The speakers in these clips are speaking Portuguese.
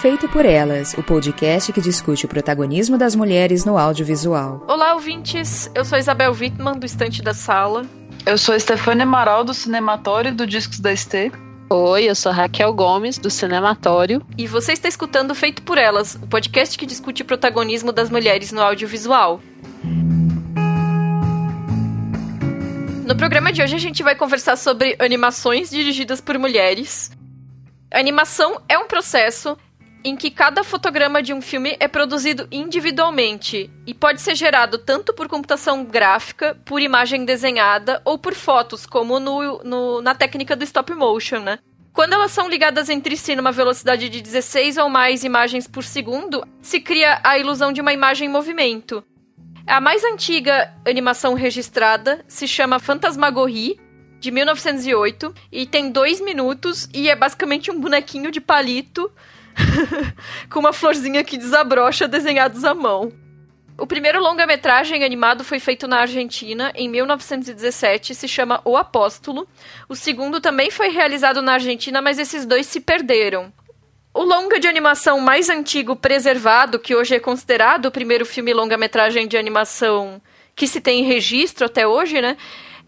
Feito por Elas, o podcast que discute o protagonismo das mulheres no audiovisual. Olá, ouvintes. Eu sou Isabel Wittmann, do Estante da Sala. Eu sou Stefania Amaral, do Cinematório do Discos da ST. Oi, eu sou Raquel Gomes, do Cinematório. E você está escutando Feito por Elas, o podcast que discute o protagonismo das mulheres no audiovisual. No programa de hoje a gente vai conversar sobre animações dirigidas por mulheres. A animação é um processo em que cada fotograma de um filme é produzido individualmente e pode ser gerado tanto por computação gráfica, por imagem desenhada ou por fotos, como no, no, na técnica do stop motion, né? Quando elas são ligadas entre si numa velocidade de 16 ou mais imagens por segundo, se cria a ilusão de uma imagem em movimento. A mais antiga animação registrada se chama Fantasmagorie, de 1908, e tem dois minutos e é basicamente um bonequinho de palito com uma florzinha que desabrocha desenhados à mão. O primeiro longa-metragem animado foi feito na Argentina em 1917, se chama O Apóstolo. O segundo também foi realizado na Argentina, mas esses dois se perderam. O longa de animação mais antigo preservado, que hoje é considerado o primeiro filme longa-metragem de animação que se tem registro até hoje, né?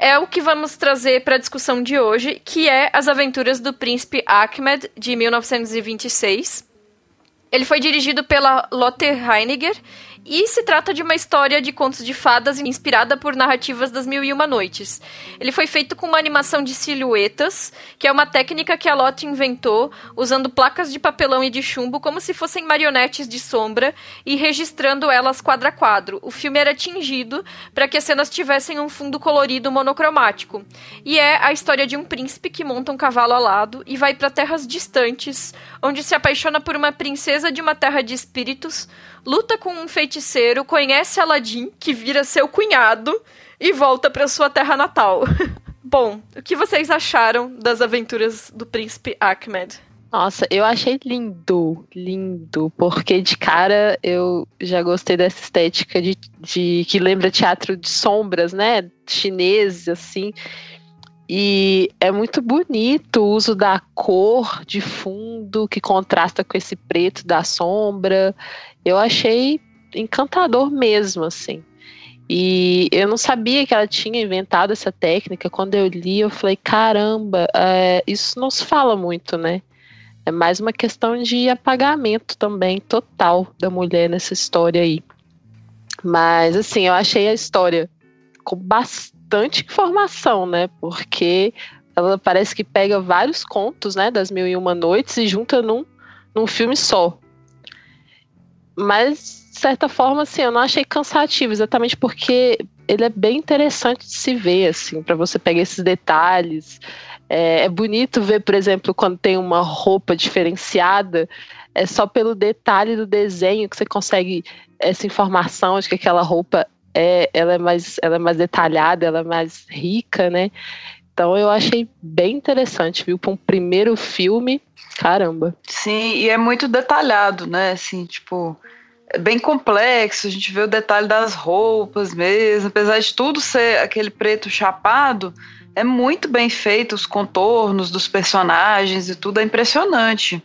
É o que vamos trazer para a discussão de hoje, que é As Aventuras do Príncipe Ahmed, de 1926. Ele foi dirigido pela Lotte Heiniger e se trata de uma história de contos de fadas inspirada por narrativas das Mil e Uma Noites. Ele foi feito com uma animação de silhuetas, que é uma técnica que a Lotte inventou usando placas de papelão e de chumbo como se fossem marionetes de sombra e registrando elas quadro a quadro. O filme era tingido para que as cenas tivessem um fundo colorido monocromático. E é a história de um príncipe que monta um cavalo alado e vai para terras distantes, onde se apaixona por uma princesa de uma terra de espíritos luta com um feiticeiro, conhece Aladdin, que vira seu cunhado, e volta para sua terra natal. Bom, o que vocês acharam das aventuras do príncipe Ahmed? Nossa, eu achei lindo, lindo, porque de cara eu já gostei dessa estética de, de que lembra teatro de sombras, né? Chinês, assim. E é muito bonito o uso da cor de fundo que contrasta com esse preto da sombra. Eu achei encantador mesmo, assim. E eu não sabia que ela tinha inventado essa técnica. Quando eu li, eu falei: caramba, é, isso não se fala muito, né? É mais uma questão de apagamento também total da mulher nessa história aí. Mas, assim, eu achei a história com bastante bastante informação, né? Porque ela parece que pega vários contos, né, das Mil e Uma Noites e junta num, num filme só. Mas, de certa forma, assim, eu não achei cansativo, exatamente porque ele é bem interessante de se ver, assim, para você pegar esses detalhes. É, é, bonito ver, por exemplo, quando tem uma roupa diferenciada, é só pelo detalhe do desenho que você consegue essa informação de que aquela roupa é, ela é mais, ela é mais detalhada, ela é mais rica, né? Então eu achei bem interessante, viu? Para um primeiro filme, caramba. Sim, e é muito detalhado, né? Assim, tipo, é bem complexo. A gente vê o detalhe das roupas mesmo, apesar de tudo ser aquele preto chapado, é muito bem feito os contornos dos personagens e tudo é impressionante.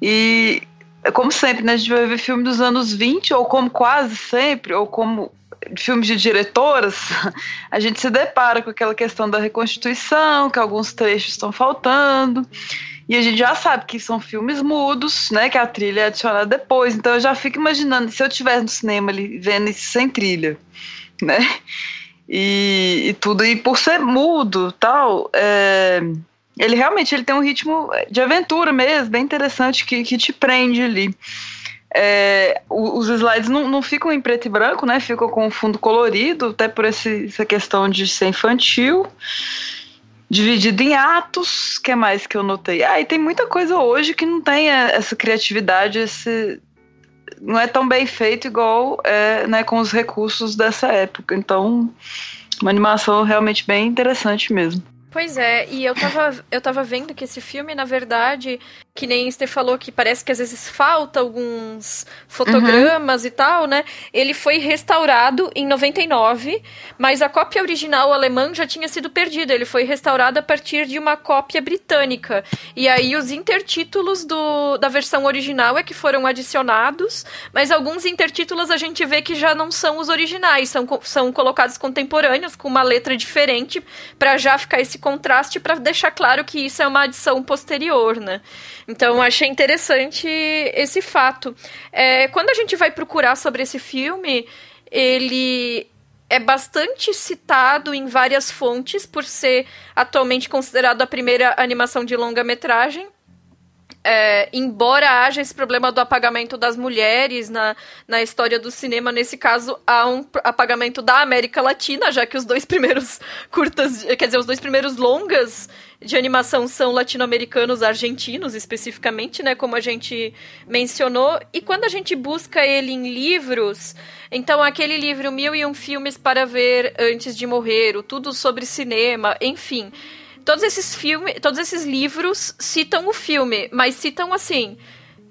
E como sempre, né, a gente vai ver filme dos anos 20, ou como quase sempre, ou como filmes de diretoras, a gente se depara com aquela questão da reconstituição, que alguns trechos estão faltando. E a gente já sabe que são filmes mudos, né? Que a trilha é adicionada depois. Então eu já fico imaginando se eu estiver no cinema ali vendo isso sem trilha, né? E, e tudo. E por ser mudo tal, é, ele realmente ele tem um ritmo de aventura mesmo, bem interessante, que, que te prende ali. É, os slides não, não, ficam em preto e branco, né? Ficam com fundo colorido, até por esse, essa questão de ser infantil. Dividido em atos, que é mais que eu notei? Ah, e tem muita coisa hoje que não tem é, essa criatividade, esse não é tão bem feito igual é, né, com os recursos dessa época. Então, uma animação realmente bem interessante mesmo. Pois é, e eu tava, eu tava vendo que esse filme, na verdade, que nem você falou que parece que às vezes falta alguns fotogramas uhum. e tal, né? Ele foi restaurado em 99, mas a cópia original alemã já tinha sido perdida. Ele foi restaurado a partir de uma cópia britânica. E aí os intertítulos do, da versão original é que foram adicionados, mas alguns intertítulos a gente vê que já não são os originais, são, são colocados contemporâneos com uma letra diferente para já ficar esse contraste para deixar claro que isso é uma adição posterior, né? Então, achei interessante esse fato. É, quando a gente vai procurar sobre esse filme, ele é bastante citado em várias fontes por ser atualmente considerado a primeira animação de longa-metragem. É, embora haja esse problema do apagamento das mulheres na, na história do cinema, nesse caso há um apagamento da América Latina, já que os dois primeiros curtas, quer dizer, os dois primeiros longas de animação são latino-americanos, argentinos especificamente, né, como a gente mencionou. E quando a gente busca ele em livros, então aquele livro Mil e um Filmes para Ver Antes de Morrer, o Tudo sobre Cinema, enfim, todos esses filmes, todos esses livros citam o filme, mas citam assim,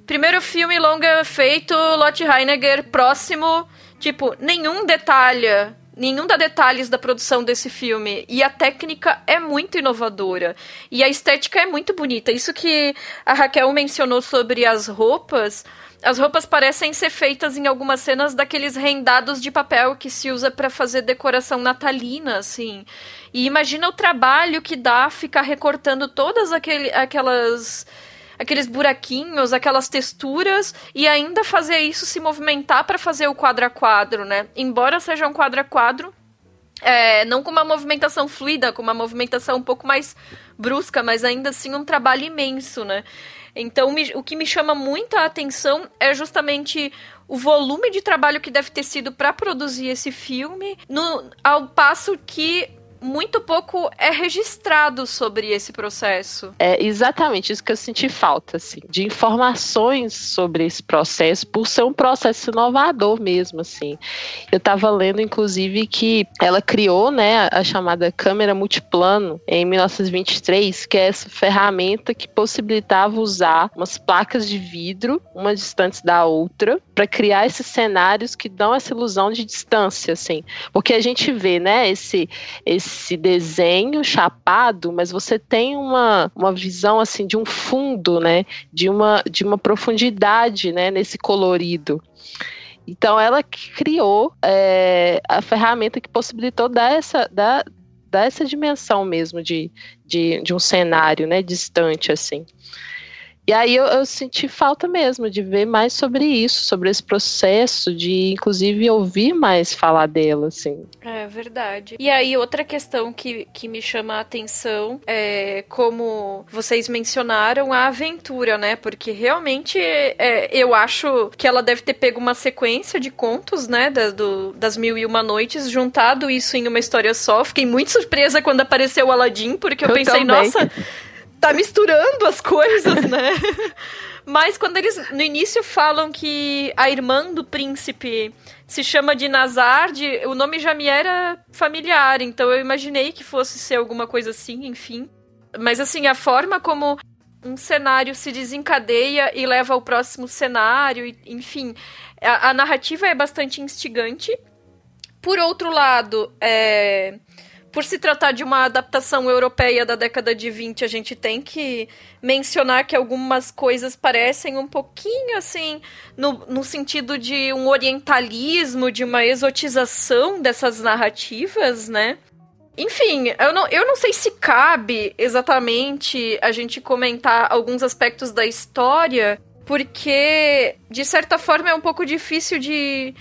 primeiro filme longa feito, Lotte Heinegger, próximo, tipo, nenhum detalha nenhum dá detalhes da produção desse filme. E a técnica é muito inovadora. E a estética é muito bonita. Isso que a Raquel mencionou sobre as roupas. As roupas parecem ser feitas em algumas cenas daqueles rendados de papel que se usa para fazer decoração natalina, assim. E imagina o trabalho que dá ficar recortando todas aquele, aquelas aqueles buraquinhos, aquelas texturas e ainda fazer isso se movimentar para fazer o quadro a quadro, né? Embora seja um quadro a quadro, é, não com uma movimentação fluida, com uma movimentação um pouco mais brusca, mas ainda assim um trabalho imenso, né? Então, me, o que me chama muita atenção é justamente o volume de trabalho que deve ter sido para produzir esse filme, no, ao passo que muito pouco é registrado sobre esse processo. É exatamente isso que eu senti falta, assim, de informações sobre esse processo, por ser um processo inovador mesmo, assim. Eu estava lendo, inclusive, que ela criou, né, a chamada câmera multiplano em 1923, que é essa ferramenta que possibilitava usar umas placas de vidro, uma distante da outra, para criar esses cenários que dão essa ilusão de distância, assim. Porque a gente vê, né, esse, esse desenho chapado, mas você tem uma, uma visão, assim, de um fundo, né, de uma, de uma profundidade, né, nesse colorido. Então, ela criou é, a ferramenta que possibilitou dar essa, dar, dar essa dimensão mesmo de, de, de um cenário, né, distante, assim. E aí eu, eu, senti falta mesmo de ver mais sobre isso, sobre esse processo, de inclusive ouvir mais falar dela, assim. É verdade. E aí outra questão que, que me chama a atenção é como vocês mencionaram a aventura, né? Porque realmente é, eu acho que ela deve ter pego uma sequência de contos, né? Da, do, das Mil e Uma Noites, juntado isso em uma história só. Fiquei muito surpresa quando apareceu o Aladdin, porque eu, eu pensei, também. nossa tá misturando as coisas, né? Mas quando eles no início falam que a irmã do príncipe se chama de Nazard, o nome já me era familiar, então eu imaginei que fosse ser alguma coisa assim, enfim. Mas assim, a forma como um cenário se desencadeia e leva ao próximo cenário, enfim, a, a narrativa é bastante instigante. Por outro lado, é por se tratar de uma adaptação europeia da década de 20, a gente tem que mencionar que algumas coisas parecem um pouquinho assim, no, no sentido de um orientalismo, de uma exotização dessas narrativas, né? Enfim, eu não, eu não sei se cabe exatamente a gente comentar alguns aspectos da história, porque, de certa forma, é um pouco difícil de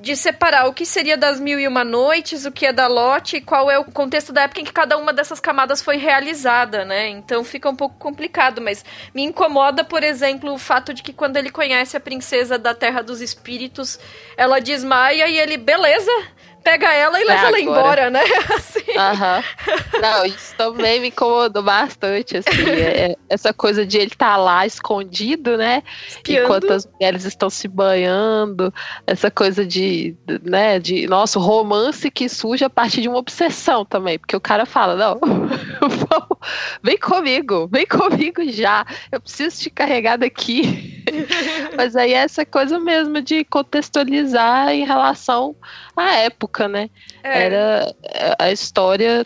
de separar o que seria das Mil e Uma Noites, o que é da Lotte e qual é o contexto da época em que cada uma dessas camadas foi realizada, né? Então fica um pouco complicado, mas me incomoda, por exemplo, o fato de que quando ele conhece a princesa da Terra dos Espíritos, ela desmaia e ele, beleza, pega ela e leva é ela embora, né? Assim. Uhum. Não, isso também me incomodou bastante, assim. É, é essa coisa de ele estar tá lá escondido, né? Espiando. Enquanto as mulheres estão se banhando. Essa coisa de, né, de, nosso romance que surge a partir de uma obsessão também. Porque o cara fala, não, vem comigo, vem comigo já. Eu preciso te carregar daqui. Mas aí é essa coisa mesmo de contextualizar em relação à época, né? É. Era a história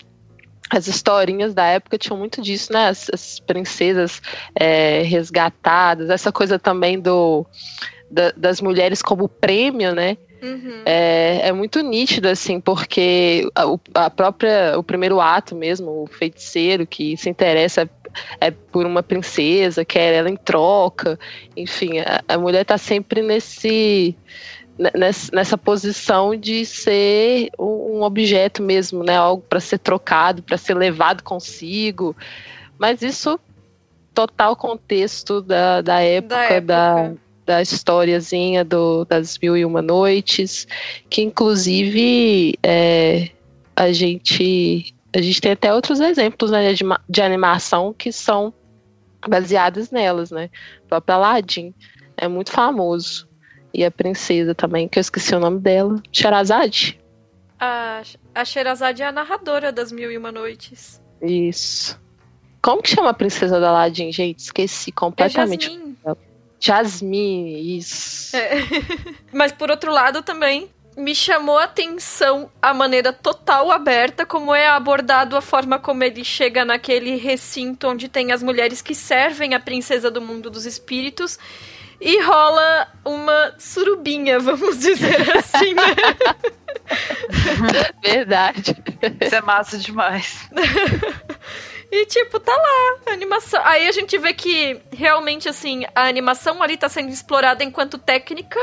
as historinhas da época tinham muito disso, né? As, as princesas é, resgatadas, essa coisa também do da, das mulheres como prêmio, né? Uhum. É, é, muito nítido, assim, porque a, a, própria, o primeiro ato mesmo, o feiticeiro que se interessa é por uma princesa, quer ela em troca, enfim, a, a mulher está sempre nesse nessa posição de ser um objeto mesmo, né? Algo para ser trocado, para ser levado consigo. Mas isso total contexto da, da época, da, época. da, da historiazinha do, das Mil e Uma Noites, que inclusive é, a gente a gente tem até outros exemplos né, de, de animação que são baseadas nelas, né? O próprio Aladdin é muito famoso. E a princesa também, que eu esqueci o nome dela. Sherazade? A, a Sherazade é a narradora das Mil e Uma Noites. Isso. Como que chama a princesa do Aladdin, gente? Esqueci completamente. É Jasmine. É. Mas por outro lado também me chamou a atenção a maneira total aberta como é abordado a forma como ele chega naquele recinto onde tem as mulheres que servem a princesa do mundo dos espíritos e rola uma surubinha, vamos dizer assim, né? Verdade. Isso é massa demais. E, tipo, tá lá, animação. Aí a gente vê que realmente, assim, a animação ali tá sendo explorada enquanto técnica.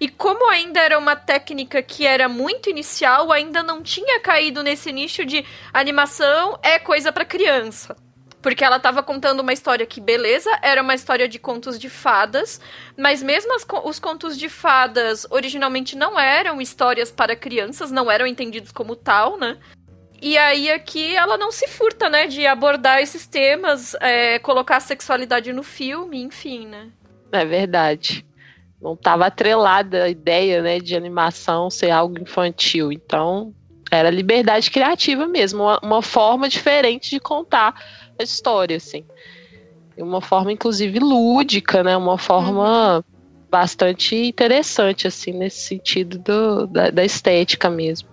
E como ainda era uma técnica que era muito inicial, ainda não tinha caído nesse nicho de animação é coisa para criança. Porque ela estava contando uma história que, beleza, era uma história de contos de fadas, mas mesmo as, os contos de fadas originalmente não eram histórias para crianças, não eram entendidos como tal, né? E aí aqui ela não se furta, né, de abordar esses temas, é, colocar a sexualidade no filme, enfim, né? É verdade. Não estava atrelada a ideia, né, de animação ser algo infantil. Então, era liberdade criativa mesmo, uma, uma forma diferente de contar a história, assim. Uma forma, inclusive, lúdica, né? Uma forma uhum. Bastante interessante, assim, nesse sentido do, da, da estética mesmo.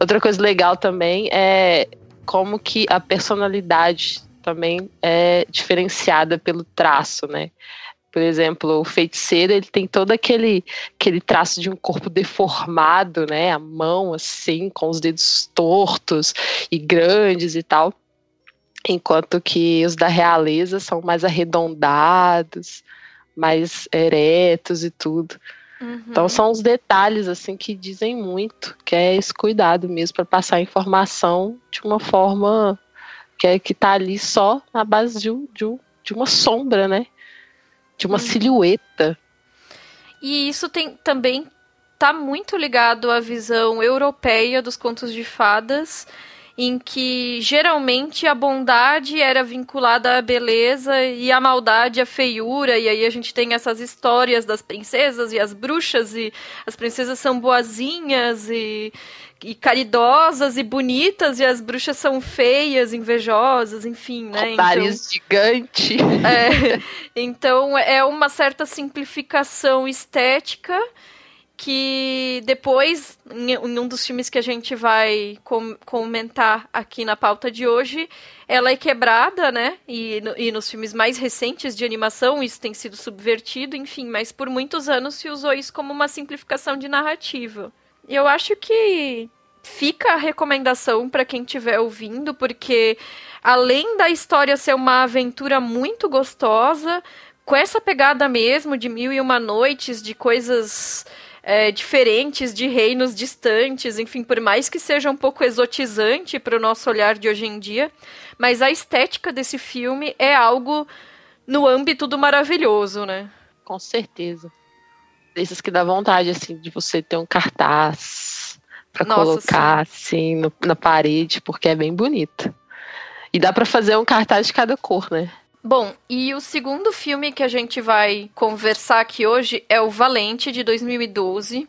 Outra coisa legal também é como que a personalidade também é diferenciada pelo traço, né? Por exemplo, o feiticeiro, ele tem todo aquele, aquele traço de um corpo deformado, né? A mão, assim, com os dedos tortos e grandes e tal enquanto que os da realeza são mais arredondados, mais eretos e tudo. Uhum. Então são os detalhes assim que dizem muito, que é esse cuidado mesmo para passar a informação de uma forma que é que tá ali só na base de, de, de uma sombra, né? De uma uhum. silhueta. E isso tem também tá muito ligado à visão europeia dos contos de fadas em que geralmente a bondade era vinculada à beleza e a maldade à feiura, e aí a gente tem essas histórias das princesas e as bruxas, e as princesas são boazinhas e, e caridosas e bonitas, e as bruxas são feias, invejosas, enfim, né? Então, gigante. É, então é uma certa simplificação estética que depois, em, um dos filmes que a gente vai com, comentar aqui na pauta de hoje, ela é quebrada, né? E, e nos filmes mais recentes de animação isso tem sido subvertido, enfim, mas por muitos anos se usou isso como uma simplificação de narrativa. Eu acho que fica a recomendação para quem estiver ouvindo, porque além da história ser uma aventura muito gostosa, com essa pegada mesmo de mil e uma noites, de coisas é, diferentes de reinos distantes, enfim, por mais que seja um pouco exotizante para o nosso olhar de hoje em dia, mas a estética desse filme é algo no âmbito do maravilhoso, né? Com certeza. Desses que dá vontade, assim, de você ter um cartaz para colocar, sim. assim, no, na parede, porque é bem bonito. E dá para fazer um cartaz de cada cor, né? Bom, e o segundo filme que a gente vai conversar aqui hoje é o Valente, de 2012.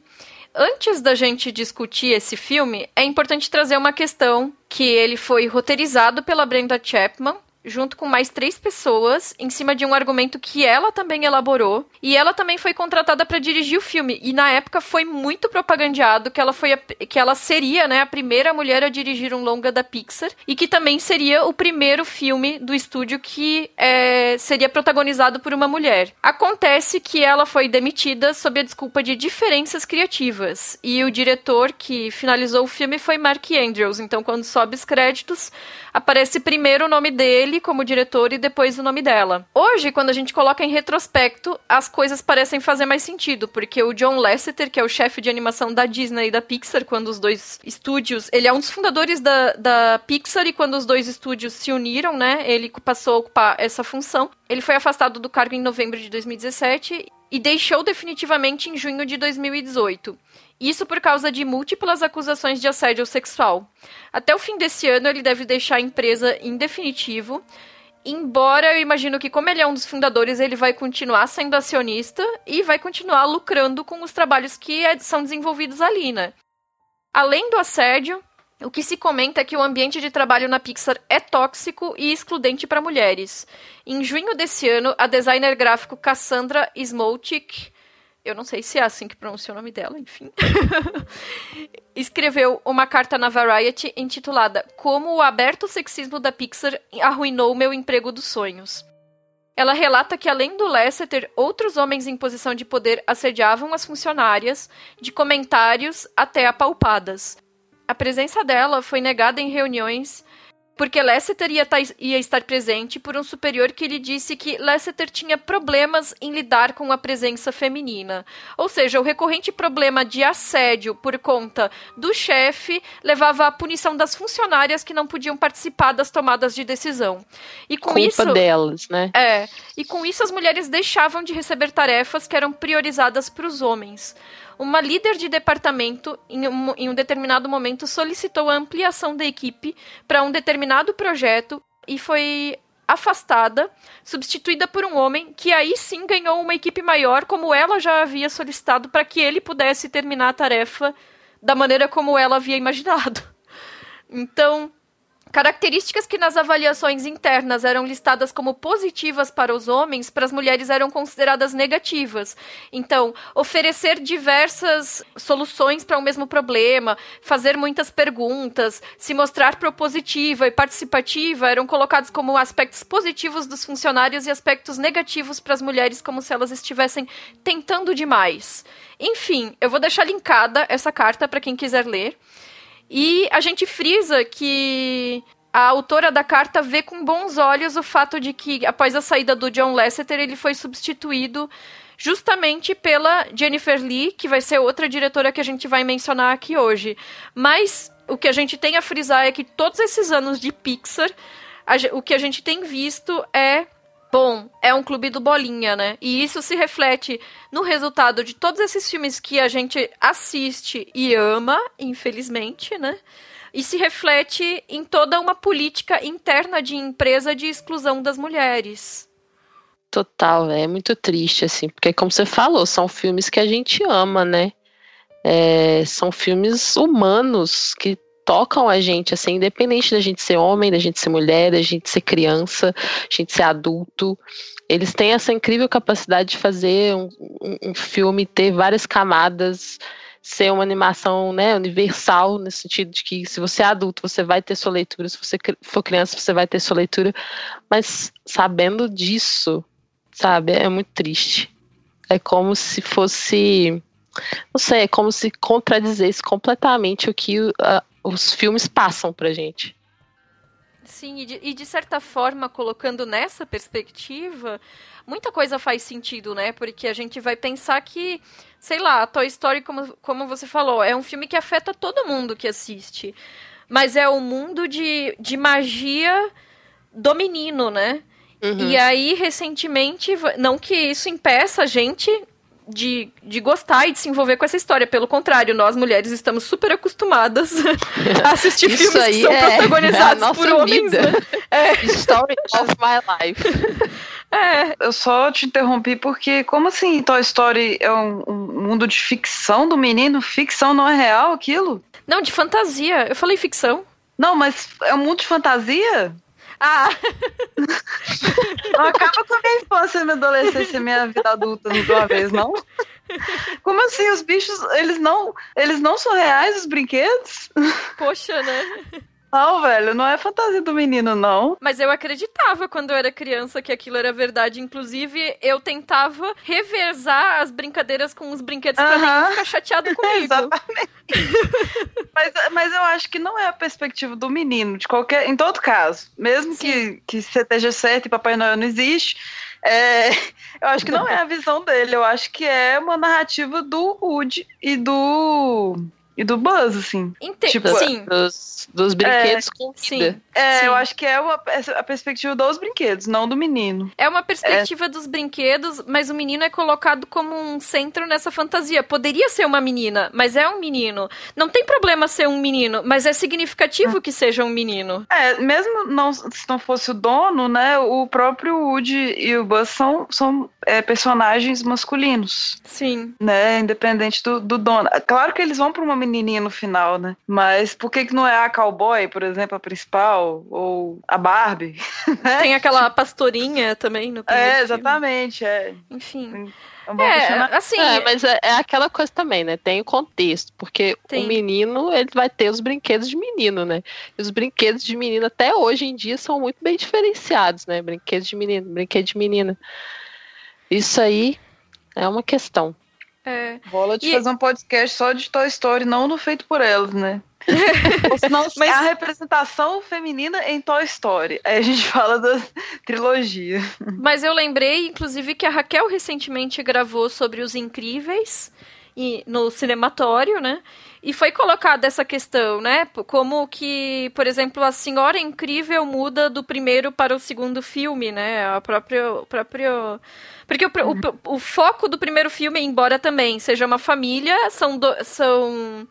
Antes da gente discutir esse filme, é importante trazer uma questão que ele foi roteirizado pela Brenda Chapman, junto com mais três pessoas, em cima de um argumento que ela também elaborou. E ela também foi contratada para dirigir o filme. E na época foi muito propagandeado que ela foi a, que ela seria, né, a primeira mulher a dirigir um longa da Pixar e que também seria o primeiro filme do estúdio que é, seria protagonizado por uma mulher. Acontece que ela foi demitida sob a desculpa de diferenças criativas. E o diretor que finalizou o filme foi Mark Andrews. Então, quando sobe os créditos, aparece primeiro o nome dele como diretor e depois o nome dela. Hoje, quando a gente coloca em retrospecto, as coisas parecem fazer mais sentido, porque o John Lasseter, que é o chefe de animação da Disney e da Pixar, quando os dois estúdios. Ele é um dos fundadores da, da Pixar e quando os dois estúdios se uniram, né? Ele passou a ocupar essa função. Ele foi afastado do cargo em novembro de 2017 e deixou definitivamente em junho de 2018. Isso por causa de múltiplas acusações de assédio sexual. Até o fim desse ano, ele deve deixar a empresa em definitivo. Embora eu imagino que, como ele é um dos fundadores, ele vai continuar sendo acionista e vai continuar lucrando com os trabalhos que é, são desenvolvidos ali, né? Além do assédio, o que se comenta é que o ambiente de trabalho na Pixar é tóxico e excludente para mulheres. Em junho desse ano, a designer gráfico Cassandra Smolchik eu não sei se é assim que pronuncia o nome dela, enfim, escreveu uma carta na Variety intitulada Como o aberto sexismo da Pixar arruinou meu emprego dos sonhos. Ela relata que, além do Lasseter, outros homens em posição de poder assediavam as funcionárias, de comentários até apalpadas. A presença dela foi negada em reuniões porque Lasseter ia, ia, estar presente por um superior que lhe disse que Lasseter tinha problemas em lidar com a presença feminina. Ou seja, o recorrente problema de assédio por conta do chefe levava à punição das funcionárias que não podiam participar das tomadas de decisão. E com Culpa isso delas, né? É. E com isso as mulheres deixavam de receber tarefas que eram priorizadas para os homens uma líder de departamento, em um, em um determinado momento, solicitou a ampliação da equipe para um determinado projeto e foi afastada, substituída por um homem que aí sim ganhou uma equipe maior, como ela já havia solicitado, para que ele pudesse terminar a tarefa da maneira como ela havia imaginado. Então, Características que nas avaliações internas eram listadas como positivas para os homens, para as mulheres eram consideradas negativas. Então, oferecer diversas soluções para o um mesmo problema, fazer muitas perguntas, se mostrar propositiva e participativa eram colocados como aspectos positivos dos funcionários e aspectos negativos para as mulheres, como se elas estivessem tentando demais. Enfim, eu vou deixar linkada essa carta para quem quiser ler. E a gente frisa que a autora da carta vê com bons olhos o fato de que, após a saída do John Lasseter, ele foi substituído justamente pela Jennifer Lee, que vai ser outra diretora que a gente vai mencionar aqui hoje. Mas o que a gente tem a frisar é que todos esses anos de Pixar, a, o que a gente tem visto é bom, é um clube do bolinha, né? E isso se reflete no resultado de todos esses filmes que a gente assiste e ama, infelizmente, né? E se reflete em toda uma política interna de empresa de exclusão das mulheres. Total, é muito triste, assim, porque como você falou, são filmes que a gente ama, né? É, são filmes humanos que tocam a gente, assim, independente da gente ser homem, da gente ser mulher, da gente ser criança, da gente ser adulto. Eles têm essa incrível capacidade de fazer um, um, filme ter várias camadas, ser uma animação né, universal, no sentido de que se você é adulto, você vai ter sua leitura, se você for criança, você vai ter sua leitura. Mas sabendo disso, sabe, é muito triste. É como se fosse. Não sei, é como se contradizesse completamente o que uh, os filmes passam pra gente. Sim, e de, e de, certa forma, colocando nessa perspectiva, muita coisa faz sentido, né? Porque a gente vai pensar que, sei lá, Toy Story, como, como você falou, é um filme que afeta todo mundo que assiste. Mas é o um mundo de, de magia do menino, né? Uhum. E aí, recentemente, não que isso impeça a gente de, de gostar e de se envolver com essa história. Pelo contrário, nós mulheres estamos super acostumadas a assistir filmes que são é protagonizados por homens. Né? É. Story of my life. É. Eu só te interrompi porque, como assim Toy Story é um, um, mundo de ficção do menino? Ficção não é real aquilo? Não, de fantasia. Eu falei ficção. Não, mas é um mundo de fantasia? Ah! Não acaba com a minha infância, minha adolescência e minha vida adulta de uma vez, não? Como assim? Os bichos, eles não, eles não são reais, os brinquedos? Poxa, né? Não, velho, não é fantasia do menino, não. Mas eu acreditava quando eu era criança que aquilo era verdade. Inclusive, eu tentava reversar as brincadeiras com os brinquedos uh -huh. pra ninguém ficar chateado comigo. Exatamente. mas, mas eu acho que não é a perspectiva do menino, de qualquer. Em todo caso. Mesmo que, que você esteja certo e Papai Noel não existe. É, eu acho que não é a visão dele, eu acho que é uma narrativa do Woody e do e do Buzz, assim. Ente tipo, sim. Dos, dos brinquedos é, com vida. Sim. É, sim. eu acho que é uma, a perspectiva dos brinquedos, não do menino. É uma perspectiva é. dos brinquedos, mas o menino é colocado como um centro nessa fantasia. Poderia ser uma menina, mas é um menino. Não tem problema ser um menino, mas é significativo ah. que seja um menino. É, mesmo não, se não fosse o dono, né, o próprio Woody e o Buzz são, são é, personagens masculinos. Sim. Né, independente do, do dono. Claro que eles vão pra uma menininha no final, né? Mas por que, que não é a cowboy, por exemplo, a principal? Ou a Barbie? Né? Tem aquela pastorinha também no É, exatamente, filme. é. Enfim. É, é assim. É, mas é, é, aquela coisa também, né? Tem o contexto, porque tem. o menino ele vai ter os brinquedos de menino, né? E os brinquedos de menino até hoje em dia são muito bem diferenciados, né? Brinquedos de menino, brinquedo de menina. Isso aí é uma questão. É. Rola de e... fazer um podcast só de Toy Story, não no feito por elas, né? Senão Mas... a representação feminina em Toy Story. Aí a gente fala da trilogia. Mas eu lembrei, inclusive, que a Raquel recentemente gravou sobre os incríveis e, no cinematório, né? E foi colocada essa questão, né? Como que, por exemplo, a Senhora Incrível muda do primeiro para o segundo filme, né? A própria, o próprio porque o, uhum. o, o, foco do primeiro filme, embora também seja uma família, são, do, são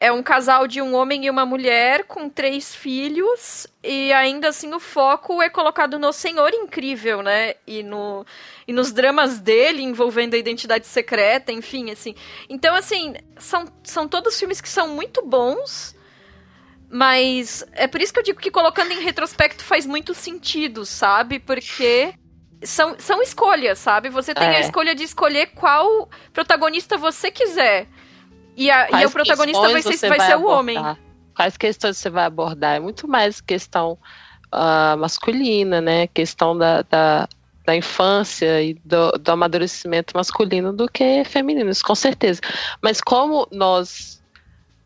é um casal de um homem e uma mulher com três filhos e ainda assim o foco é colocado no Senhor Incrível, né? E no e nos dramas dele envolvendo a identidade secreta, enfim, assim. Então assim, são são todos filmes que são muito bons. Mas é por isso que eu digo que colocando em retrospecto faz muito sentido, sabe? Porque são, são escolhas, sabe? Você tem é. a escolha de escolher qual protagonista você quiser. E, a, e o protagonista vai ser, vai, vai ser o homem. Quais questões você vai abordar? É muito mais questão uh, masculina, né? Questão da, da, da infância e do, do, amadurecimento masculino do que feminino, com certeza. Mas como nós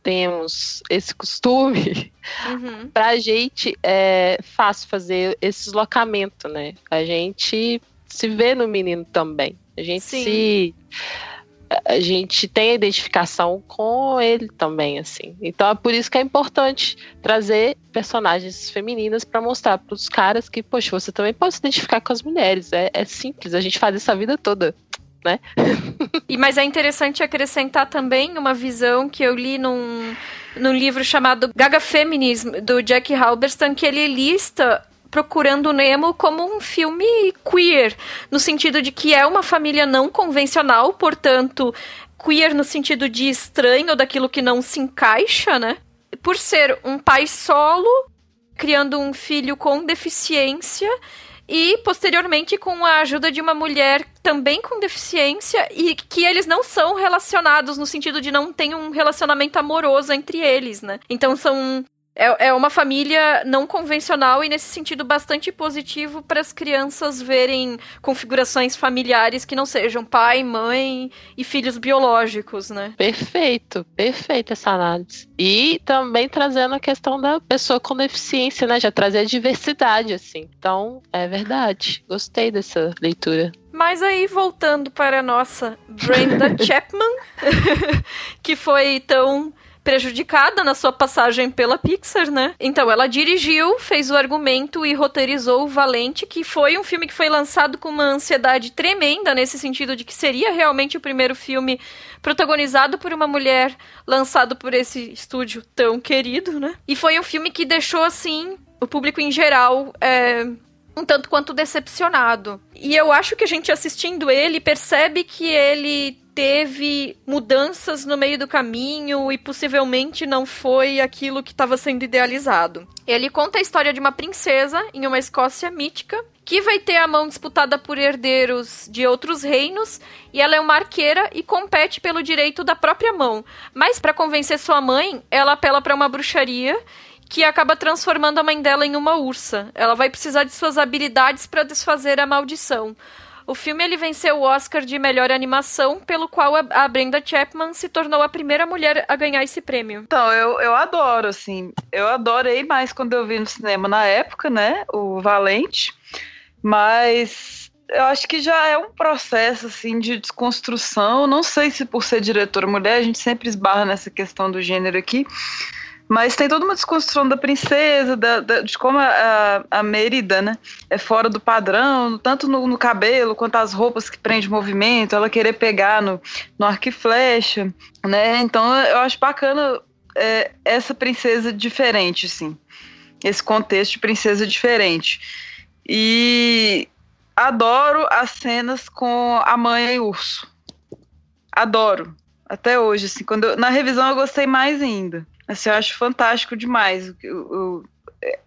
temos esse costume, uhum. pra gente é fácil fazer esse deslocamento, né? A gente se vê no menino também. A gente Sim. se a gente tem a identificação com ele também, assim. Então é por isso que é importante trazer personagens femininas para mostrar para os caras que, poxa, você também pode se identificar com as mulheres. É, é simples, a gente faz isso a vida toda né? e mas é interessante acrescentar também uma visão que eu li num, num livro chamado Gaga Feminism do Jack Halberstam que ele lista Procurando Nemo como um filme queer, no sentido de que é uma família não convencional, portanto, queer no sentido de estranho, daquilo que não se encaixa, né? por ser um pai solo, criando um filho com deficiência e posteriormente com a ajuda de uma mulher também com deficiência e que eles não são relacionados no sentido de não ter um relacionamento amoroso entre eles, né? Então são é, é uma família não convencional e, nesse sentido, bastante positivo para as crianças verem configurações familiares que não sejam pai, mãe e filhos biológicos, né? Perfeito, perfeita essa análise. E também trazendo a questão da pessoa com deficiência, né? Já trazer a diversidade, assim. Então, é verdade. Gostei dessa leitura. Mas aí, voltando para a nossa Brenda Chapman, que foi tão prejudicada na sua passagem pela Pixar, né? Então ela dirigiu, fez o argumento e roteirizou o Valente, que foi um filme que foi lançado com uma ansiedade tremenda nesse sentido de que seria realmente o primeiro filme protagonizado por uma mulher, lançado por esse estúdio tão querido, né? E foi um filme que deixou assim o público em geral é, um tanto quanto decepcionado. E eu acho que a gente assistindo ele percebe que ele teve mudanças no meio do caminho e possivelmente não foi aquilo que estava sendo idealizado. Ele conta a história de uma princesa em uma Escócia mítica que vai ter a mão disputada por herdeiros de outros reinos e ela é uma arqueira e compete pelo direito da própria mão. Mas para convencer sua mãe, ela apela para uma bruxaria que acaba transformando a mãe dela em uma ursa. Ela vai precisar de suas habilidades para desfazer a maldição. O filme ele venceu o Oscar de melhor animação, pelo qual a, Brenda Chapman se tornou a primeira mulher a ganhar esse prêmio. Então, eu, eu adoro, assim. Eu adorei mais quando eu vi no cinema na época, né? O Valente. Mas eu acho que já é um processo assim de desconstrução. Não sei se por ser diretora mulher, a gente sempre esbarra nessa questão do gênero aqui. Mas tem toda uma desconstrução da princesa, da, da, de como a, a Merida né, é fora do padrão, tanto no, no, cabelo quanto as roupas que prende movimento, ela querer pegar no, no arco e flecha, né? Então eu acho bacana é, essa princesa diferente, assim. Esse contexto de princesa diferente. E adoro as cenas com a mãe e urso. Adoro. Até hoje, assim. Quando eu, na revisão eu gostei mais ainda. Assim, eu acho fantástico demais o, o, é,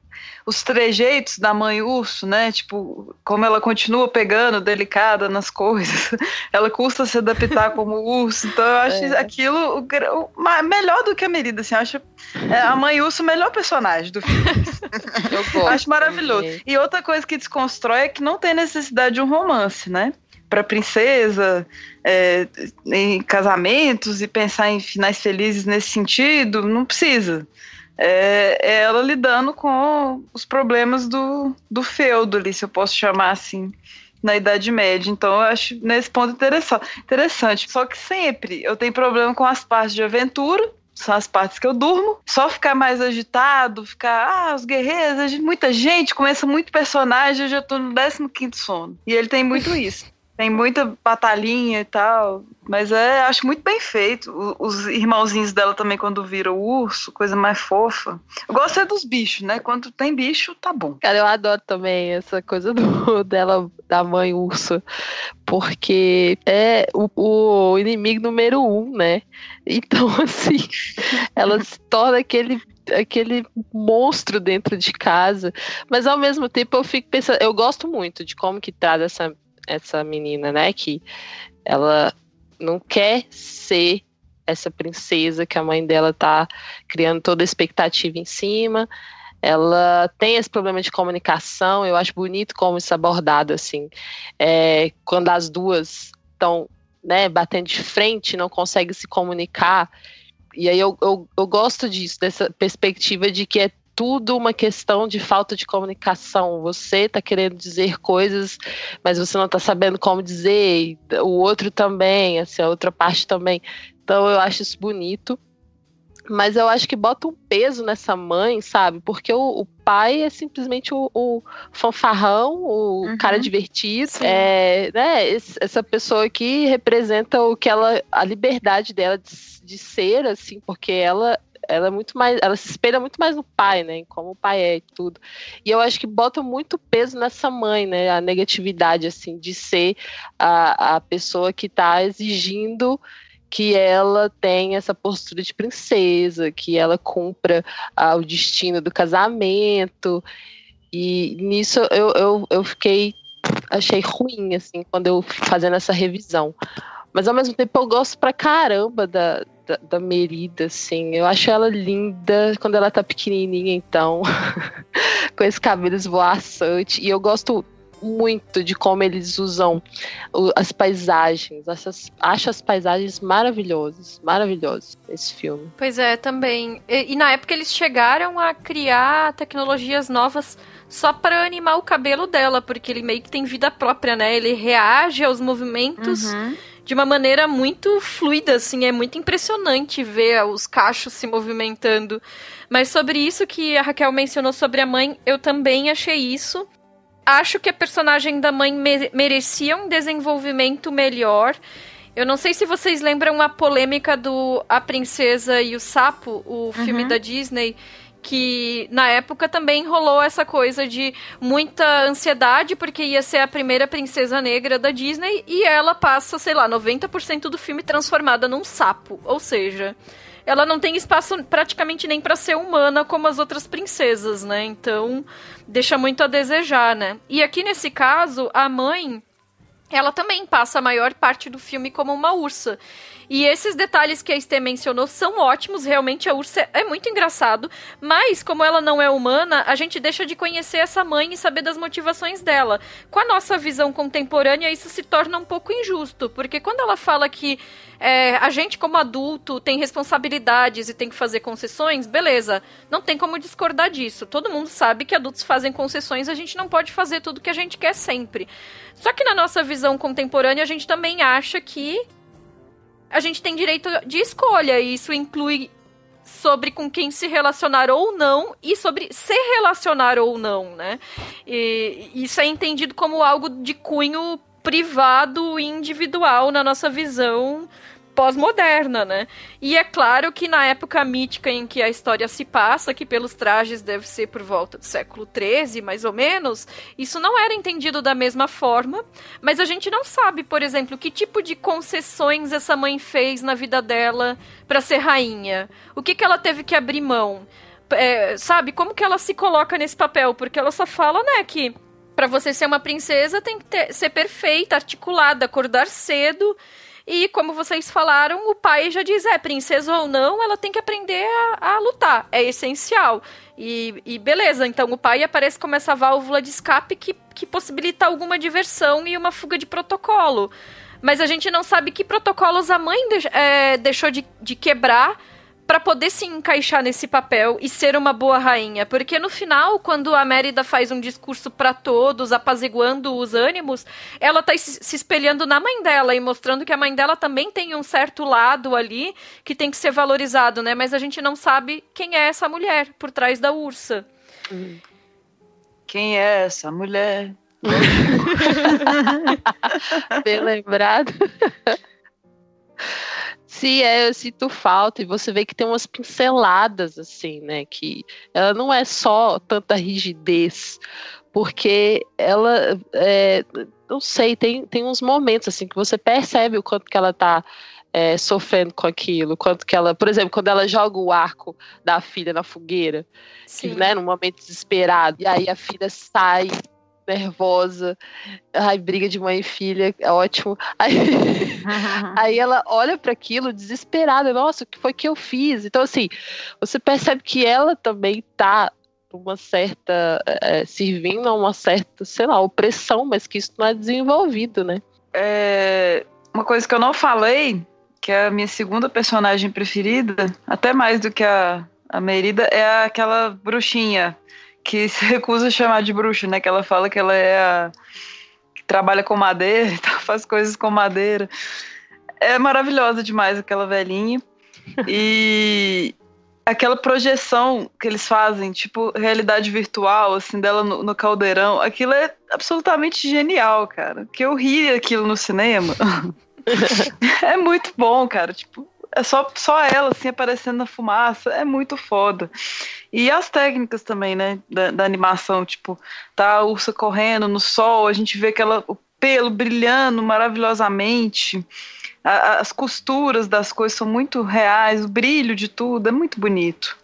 os trejeitos da mãe urso, né? Tipo, como ela continua pegando, delicada nas coisas. Ela custa se adaptar como urso. Então, eu acho é. aquilo o, o, melhor do que a Merida, assim. Eu acho é, a mãe urso o melhor personagem do filme. eu gosto. Acho maravilhoso. E outra coisa que desconstrói é que não tem necessidade de um romance, né? Para princesa, é, em casamentos e pensar em finais felizes nesse sentido, não precisa. É, é, ela lidando com os problemas do, do feudo ali, se eu posso chamar assim, na Idade Média. Então eu acho nesse ponto interessante. Só que sempre eu tenho problema com as partes de aventura, são as partes que eu durmo. Só ficar mais agitado, ficar, ah, os guerreiros, muita gente, começa muito personagem, eu já tô no 15 sono. E ele tem muito isso. Tem muita batalhinha e tal, mas é, acho muito bem feito. Os irmãozinhos dela também, quando viram o urso, coisa mais fofa. Eu gosto é dos bichos, né? Quando tem bicho, tá bom. Cara, eu adoro também essa coisa do, dela, da mãe urso, porque é o, o inimigo número um, né? Então, assim, ela se torna aquele aquele monstro dentro de casa, mas ao mesmo tempo eu fico pensando, eu gosto muito de como que traz essa essa menina, né? Que ela não quer ser essa princesa que a mãe dela tá criando toda a expectativa em cima. Ela tem esse problema de comunicação, eu acho bonito como isso é abordado, assim. É, quando as duas estão né, batendo de frente, não conseguem se comunicar. E aí eu, eu, eu gosto disso, dessa perspectiva de que é tudo uma questão de falta de comunicação. Você está querendo dizer coisas, mas você não está sabendo como dizer, o outro também, assim, a outra parte também. Então eu acho isso bonito. Mas eu acho que bota um peso nessa mãe, sabe? Porque o, o pai é simplesmente o, o fanfarrão, o uhum. cara divertido. É, né, essa pessoa que representa o que ela. a liberdade dela de, de ser, assim, porque ela ela é muito mais, ela se espelha muito mais no pai, né, como o pai é e tudo. E eu acho que bota muito peso nessa mãe, né, a negatividade assim de ser a, a pessoa que está exigindo que ela tem essa postura de princesa, que ela cumpra ah, o destino do casamento. E nisso eu, eu, eu fiquei, achei ruim, assim, quando eu fazendo essa revisão. Mas ao mesmo tempo eu gosto pra caramba da, da, da Merida, assim. Eu acho ela linda quando ela tá pequenininha, então. com esse cabelo esvoaçante. E eu gosto muito de como eles usam as paisagens. Essas, acho as paisagens maravilhosas, maravilhosas nesse filme. Pois é, também. E, e na época eles chegaram a criar tecnologias novas só para animar o cabelo dela, porque ele meio que tem vida própria, né? Ele reage aos movimentos. Uhum de uma maneira muito fluida, assim, é muito impressionante ver os cachos se movimentando. Mas sobre isso que a Raquel mencionou sobre a mãe, eu também achei isso acho que a personagem da mãe me merecia um desenvolvimento melhor. Eu não sei se vocês lembram a polêmica do A Princesa e o Sapo, o filme uhum. da Disney, que na época também rolou essa coisa de muita ansiedade porque ia ser a primeira princesa negra da Disney e ela passa, sei lá, 90% do filme transformada num sapo. Ou seja, ela não tem espaço praticamente nem para ser humana como as outras princesas, né? Então, deixa muito a desejar, né? E aqui nesse caso, a mãe ela também passa a maior parte do filme como uma ursa. E esses detalhes que a Estê mencionou são ótimos, realmente a ursa é muito engraçado, mas como ela não é humana, a gente deixa de conhecer essa mãe e saber das motivações dela. Com a nossa visão contemporânea, isso se torna um pouco injusto, porque quando ela fala que é, a gente, como adulto, tem responsabilidades e tem que fazer concessões, beleza, não tem como discordar disso. Todo mundo sabe que adultos fazem concessões, a gente não pode fazer tudo que a gente quer sempre. Só que na nossa visão contemporânea, a gente também acha que a gente tem direito de escolha, e isso inclui sobre com quem se relacionar ou não e sobre se relacionar ou não, né? E isso é entendido como algo de cunho privado e individual na nossa visão pós-moderna, né? E é claro que na época mítica em que a história se passa, que pelos trajes deve ser por volta do século XIII, mais ou menos, isso não era entendido da mesma forma, mas a gente não sabe, por exemplo, que tipo de concessões essa mãe fez na vida dela para ser rainha. O que, que ela teve que abrir mão? É, sabe, como que ela se coloca nesse papel? Porque ela só fala, né, que para você ser uma princesa tem que ter, ser perfeita, articulada, acordar cedo e como vocês falaram, o pai já diz: é, princesa ou não, ela tem que aprender a, a lutar. É essencial. E, e, beleza, então o pai aparece como essa válvula de escape que, que possibilita alguma diversão e uma fuga de protocolo. Mas a gente não sabe que protocolos a mãe de, é, deixou de, de quebrar para poder se encaixar nesse papel e ser uma boa rainha, porque no final, quando a Mérida faz um discurso para todos, apaziguando os ânimos, ela tá se espelhando na mãe dela e mostrando que a mãe dela também tem um certo lado ali que tem que ser valorizado, né? Mas a gente não sabe quem é essa mulher por trás da ursa. Quem é essa mulher? Bem lembrado. Sim, é, eu sinto falta, e você vê que tem umas pinceladas, assim, né? Que ela não é só tanta rigidez, porque ela, é, não sei, tem, tem uns momentos, assim, que você percebe o quanto que ela tá é, sofrendo com aquilo, quanto que ela, por exemplo, quando ela joga o arco da filha na fogueira, Sim. que, né, num momento desesperado, e aí a filha sai nervosa. Ai, briga de mãe e filha, é ótimo. Aí, aí ela olha para aquilo desesperada, nossa, o que foi que eu fiz? Então, assim, você percebe que ela também tá uma certa. É, servindo a uma certa, sei lá, opressão, mas que isso não é desenvolvido, né? É, uma coisa que eu não falei, que é a minha segunda personagem preferida, até mais do que a, a Merida, é aquela bruxinha que se recusa a chamar de bruxa, né? Que ela fala que ela é a que trabalha com madeira faz coisas com madeira. É maravilhosa demais aquela velhinha. E aquela projeção que eles fazem, tipo realidade virtual, assim, dela no, no caldeirão, aquilo é absolutamente genial, cara. Que eu ri aquilo no cinema. é muito bom, cara. Tipo, é só, só ela, assim, aparecendo na fumaça. É muito foda. E as técnicas também, né, da, da, animação, tipo, tá a ursa correndo no sol, a gente vê aquela, o pelo brilhando maravilhosamente. a, as costuras das coisas são muito reais, o brilho de tudo é muito bonito.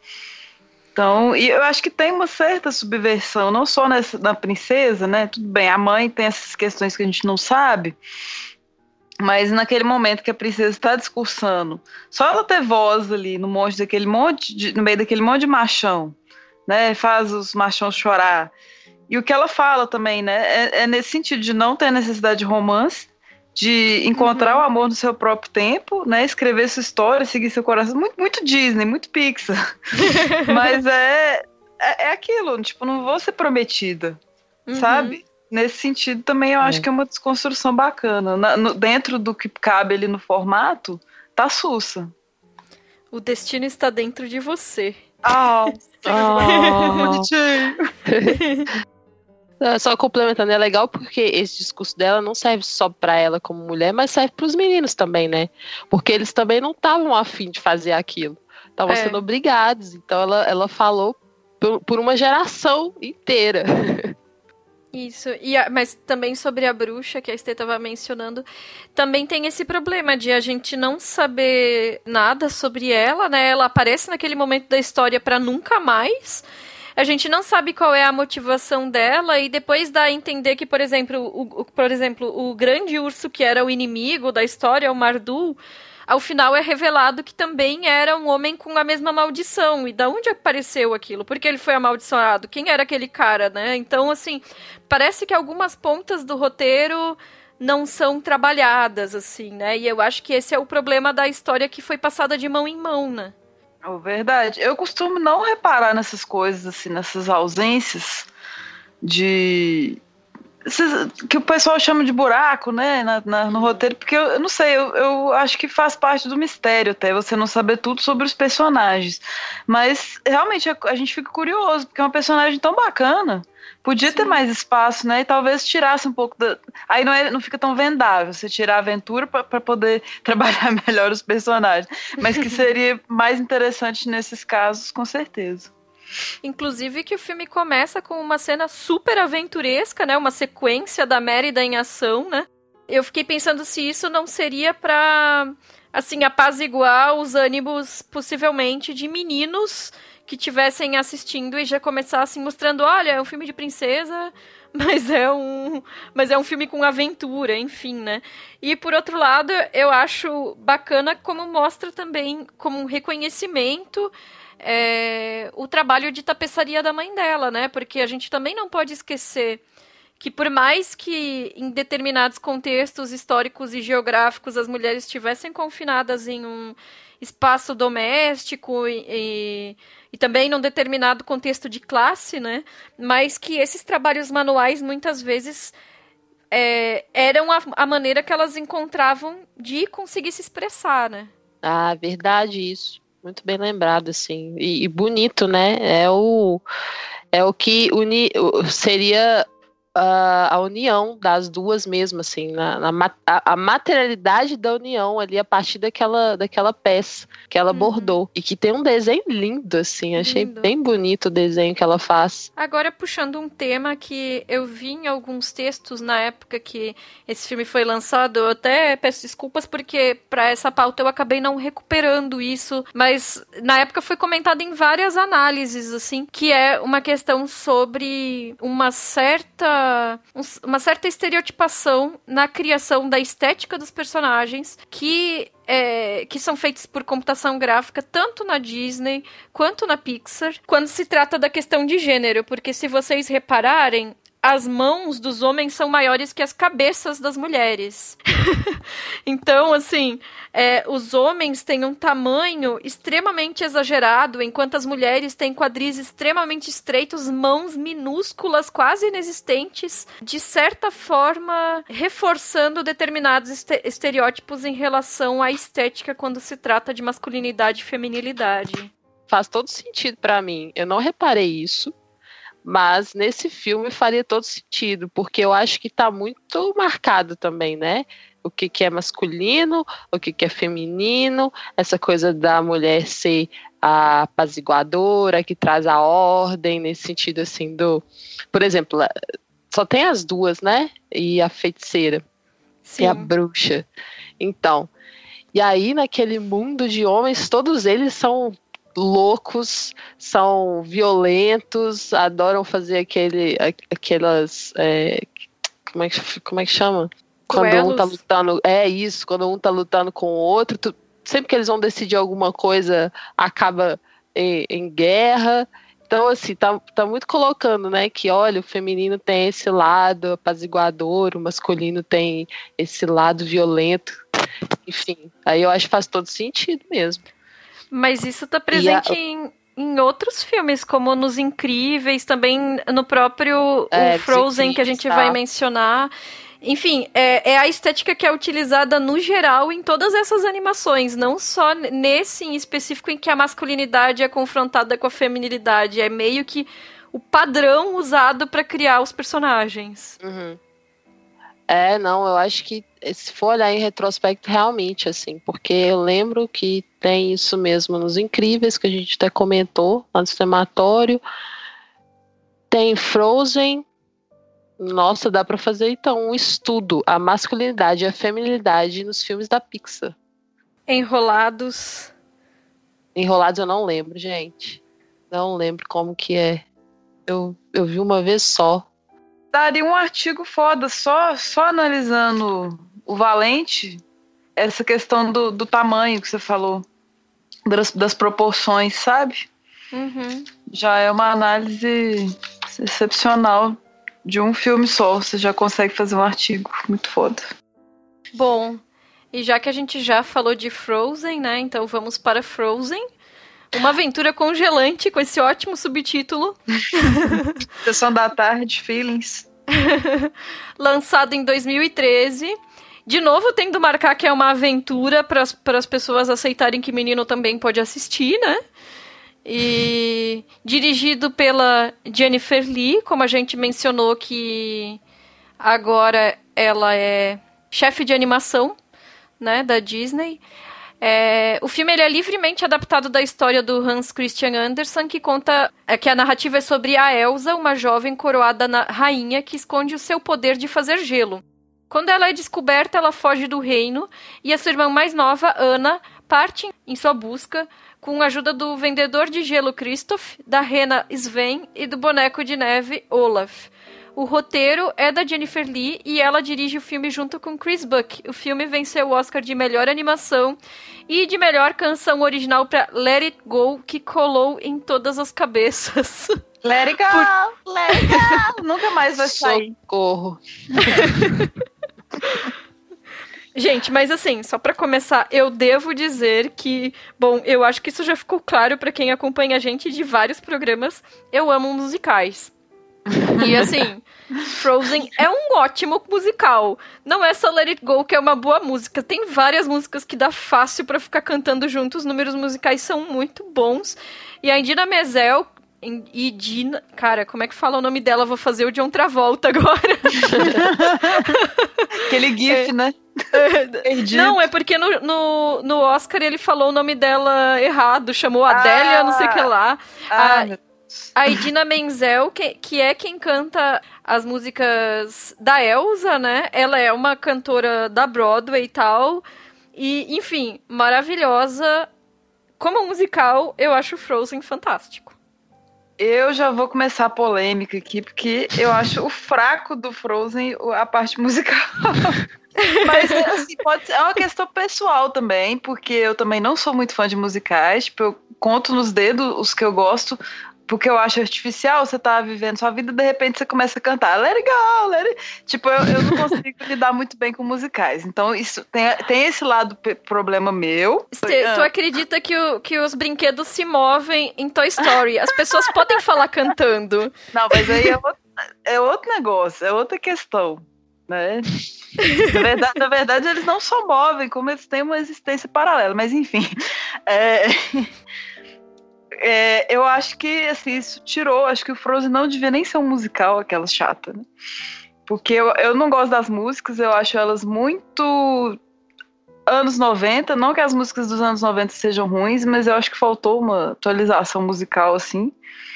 Então, e eu acho que tem uma certa subversão, não só nessa, na princesa, né? Tudo bem, a mãe tem essas questões que a gente não sabe, mas naquele momento que a princesa está discursando, só ela ter voz ali no monte daquele monte, de, no meio daquele monte de machão, né? Faz os machões chorar. E o que ela fala também, né? É, é nesse sentido de não ter necessidade de romance, de encontrar uhum. o amor no seu próprio tempo, né? Escrever sua história, seguir seu coração. Muito, muito Disney, muito Pixar. Mas é, é, é, aquilo, tipo, não vou ser prometida, uhum. sabe? Nesse sentido também eu acho é. que é uma desconstrução bacana. Na, no, dentro do que cabe ali no formato, tá sussa. O destino está dentro de você. Ah, oh. Só complementando, é legal porque esse discurso dela não serve só para ela como mulher, mas serve para os meninos também, né? Porque eles também não estavam afim de fazer aquilo. Estavam é. sendo obrigados. Então ela, ela falou por, por uma geração inteira. Isso, e a, mas também sobre a bruxa que a Estê estava mencionando, também tem esse problema de a gente não saber nada sobre ela, né? Ela aparece naquele momento da história para nunca mais a gente não sabe qual é a motivação dela e depois dá a entender que, por exemplo, o, o, por exemplo, o grande urso que era o inimigo da história, o Mardu, ao final é revelado que também era um homem com a mesma maldição. E da onde apareceu aquilo? Por que ele foi amaldiçoado? Quem era aquele cara, né? Então, assim, parece que algumas pontas do roteiro não são trabalhadas, assim, né? E eu acho que esse é o problema da história que foi passada de mão em mão, né? Oh, verdade. Eu costumo não reparar nessas coisas, assim, nessas ausências de. Que o pessoal chama de buraco, né, na, na, no roteiro, porque eu, eu não sei, eu, eu, acho que faz parte do mistério até você não saber tudo sobre os personagens. Mas realmente a, a gente fica curioso, porque é uma personagem tão bacana. Podia Sim. ter mais espaço, né? E talvez tirasse um pouco da. Aí não, é, não fica tão vendável você tirar a aventura para poder trabalhar melhor os personagens. Mas que seria mais interessante nesses casos, com certeza. Inclusive que o filme começa com uma cena super aventuresca, né? Uma sequência da Mérida em ação, né? Eu fiquei pensando se isso não seria para assim apaziguar os ânimos possivelmente de meninos que tivessem assistindo e já começassem mostrando, olha, é um filme de princesa, mas é um, mas é um filme com aventura, enfim, né? E por outro lado, eu acho bacana como mostra também como um reconhecimento é, o trabalho de tapeçaria da mãe dela, né? Porque a gente também não pode esquecer que por mais que em determinados contextos históricos e geográficos as mulheres estivessem confinadas em um espaço doméstico e, e e também num determinado contexto de classe, né? Mas que esses trabalhos manuais muitas vezes é, eram a, a, maneira que elas encontravam de conseguir se expressar, né? Ah, verdade isso. Muito bem lembrado, assim. E, e bonito, né? É o, é o que uni, seria a, a união das duas mesmo, assim, na, na a, a, materialidade da união ali a partir daquela, daquela peça que ela uhum. bordou. E que tem um desenho lindo, assim, achei lindo. bem bonito o desenho que ela faz. Agora, puxando um tema que eu vi em alguns textos na época que esse filme foi lançado, eu até peço desculpas porque para essa pauta eu acabei não recuperando isso, mas na época foi comentado em várias análises, assim, que é uma questão sobre uma uma certa estereotipação na criação da estética dos personagens que é, que são feitos por computação gráfica tanto na Disney quanto na Pixar, quando se trata da questão de gênero, porque se vocês repararem, as mãos dos homens são maiores que as cabeças das mulheres. então, assim, é, os homens têm um tamanho extremamente exagerado, enquanto as mulheres têm quadris extremamente estreitos, mãos minúsculas, quase inexistentes, de certa forma reforçando determinados estereótipos em relação à estética quando se trata de masculinidade e feminilidade. Faz todo sentido para mim. Eu não reparei isso mas nesse filme faria todo sentido, porque eu acho que está muito marcado também, né? O que, que é masculino, o que, que é feminino, essa coisa da mulher ser a apaziguadora, que traz a ordem, nesse sentido assim do. Por exemplo, só tem as duas, né? E a feiticeira. Sim. E a bruxa. Então, E aí, naquele mundo de homens, todos eles são loucos, são violentos, adoram fazer aquele, aquelas. É, como, é que, como é que chama? Quando Duelos. um tá lutando. É isso, quando um tá lutando com o outro, tu, sempre que eles vão decidir alguma coisa, acaba em, em guerra. Então, assim, tá, tá muito colocando, né, que olha, o feminino tem esse lado apaziguador, o masculino tem esse lado violento. Enfim, aí eu acho que faz todo sentido mesmo. Mas isso tá presente a... em, em outros filmes, como nos Incríveis, também no próprio é, Frozen, que a gente tá. vai mencionar. Enfim, é, é, a estética que é utilizada no geral em todas essas animações, não só nesse em específico em que a masculinidade é confrontada com a feminilidade. É meio que o padrão usado para criar os personagens. Uhum. É, não, eu acho que se for olhar em retrospecto, realmente, assim, porque eu lembro que tem isso mesmo nos Incríveis, que a gente até comentou lá no cinematório. Tem Frozen, nossa, dá para fazer então um estudo a masculinidade e a feminilidade nos filmes da Pixar. Enrolados. Enrolados eu não lembro, gente. Não lembro como que é. Eu, eu vi uma vez só. Daria um artigo foda só, só analisando o Valente, essa questão do, do tamanho que você falou, das, das proporções, sabe? Uhum. Já é uma análise excepcional de um filme só, você já consegue fazer um artigo muito foda. Bom, e já que a gente já falou de Frozen, né? Então vamos para Frozen. Uma aventura congelante com esse ótimo subtítulo. Sessão da tarde, Feelings. Lançado em 2013. De novo, tendo marcar que é uma aventura para as pessoas aceitarem que menino também pode assistir, né? E dirigido pela Jennifer Lee, como a gente mencionou que agora ela é chefe de animação, né, da Disney. É, o filme ele é livremente adaptado da história do Hans Christian Andersen, que conta é, que a narrativa é sobre a Elsa, uma jovem coroada na rainha que esconde o seu poder de fazer gelo. Quando ela é descoberta, ela foge do reino e a sua irmã mais nova, Ana, parte em sua busca, com a ajuda do vendedor de gelo Christoph, da rena Sven e do boneco de neve Olaf. O roteiro é da Jennifer Lee e ela dirige o filme junto com Chris Buck. O filme venceu o Oscar de melhor animação e de melhor canção original para Let It Go, que colou em todas as cabeças. Let It Go! Por... Let It Go! Nunca mais vai sair. Socorro. Gente, mas assim, só para começar, eu devo dizer que, bom, eu acho que isso já ficou claro para quem acompanha a gente de vários programas. Eu amo musicais. E assim, Frozen é um ótimo musical. Não é só Let It Go que é uma boa música. Tem várias músicas que dá fácil para ficar cantando junto. Os números musicais são muito bons. E a Indina Menzel e Dina. Cara, como é que fala o nome dela? Vou fazer o John Travolta agora. Aquele GIF, é, né? Não, é porque no, no, no, Oscar ele falou o nome dela errado, chamou Adélia, ah, não sei o que lá. Ah, a, a Idina Menzel, que, que é quem canta as músicas da Elsa, né? Ela é uma cantora da Broadway e tal. E, enfim, maravilhosa. Como musical, eu acho Frozen fantástico. Eu já vou começar a polêmica aqui, porque eu acho o fraco do Frozen a parte musical. Mas assim, pode ser, é uma questão pessoal também, porque eu também não sou muito fã de musicais. Tipo, eu conto nos dedos os que eu gosto porque eu acho artificial, você tá vivendo sua vida, de repente você começa a cantar, let it go, let it... Tipo, eu, eu não consigo lidar muito bem com musicais. Então, isso tem, tem esse lado problema meu. Você, tu acredita que, o, que os brinquedos se movem em Toy Story? As pessoas podem falar cantando. Não, mas aí é outro, é outro negócio, é outra questão. Né? Na verdade, na verdade, eles não só movem, como eles têm uma existência paralela, mas enfim. É... É, eu acho que assim, isso tirou. Acho que o Frozen não devia nem ser um musical, aquela chata, né? Porque eu, eu não gosto das músicas, eu acho elas muito anos 90. Não que as músicas dos anos 90 sejam ruins, mas eu acho que faltou uma atualização musical assim.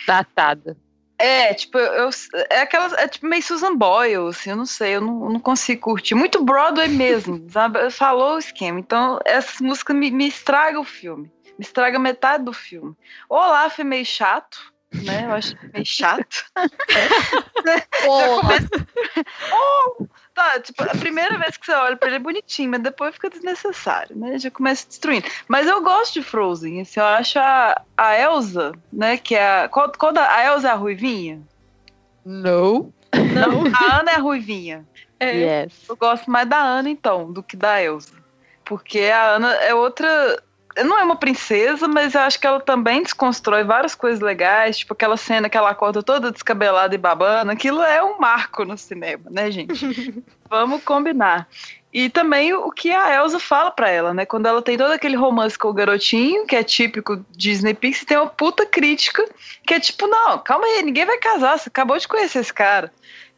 Datada. É, tipo, eu, é aquelas. É tipo meio Susan Boyle, assim, eu não sei, eu não, eu não consigo curtir. Muito Broadway mesmo, sabe? Falou o esquema. Então, essas músicas me, me estragam o filme. Estraga metade do filme. Olaf é meio chato, né? Eu acho meio chato. começa... oh! Tá, tipo, a primeira vez que você olha pra ele é bonitinho, mas depois fica desnecessário, né? Já começa destruindo. Mas eu gosto de Frozen, assim, eu acho a, a Elsa, né, que é a... Qual, qual da, a Elsa é a ruivinha? Não. Não, a Ana é a ruivinha. É. Yes. Eu gosto mais da Ana, então, do que da Elsa. Porque a Ana é outra não é uma princesa, mas eu acho que ela também desconstrói várias coisas legais, tipo aquela cena que ela acorda toda descabelada e babana, aquilo é um marco no cinema, né, gente? Vamos combinar. E também o que a Elsa fala para ela, né? Quando ela tem todo aquele romance com o garotinho, que é típico Disney Pixar, tem uma puta crítica, que é tipo, não, calma aí, ninguém vai casar, você acabou de conhecer esse cara.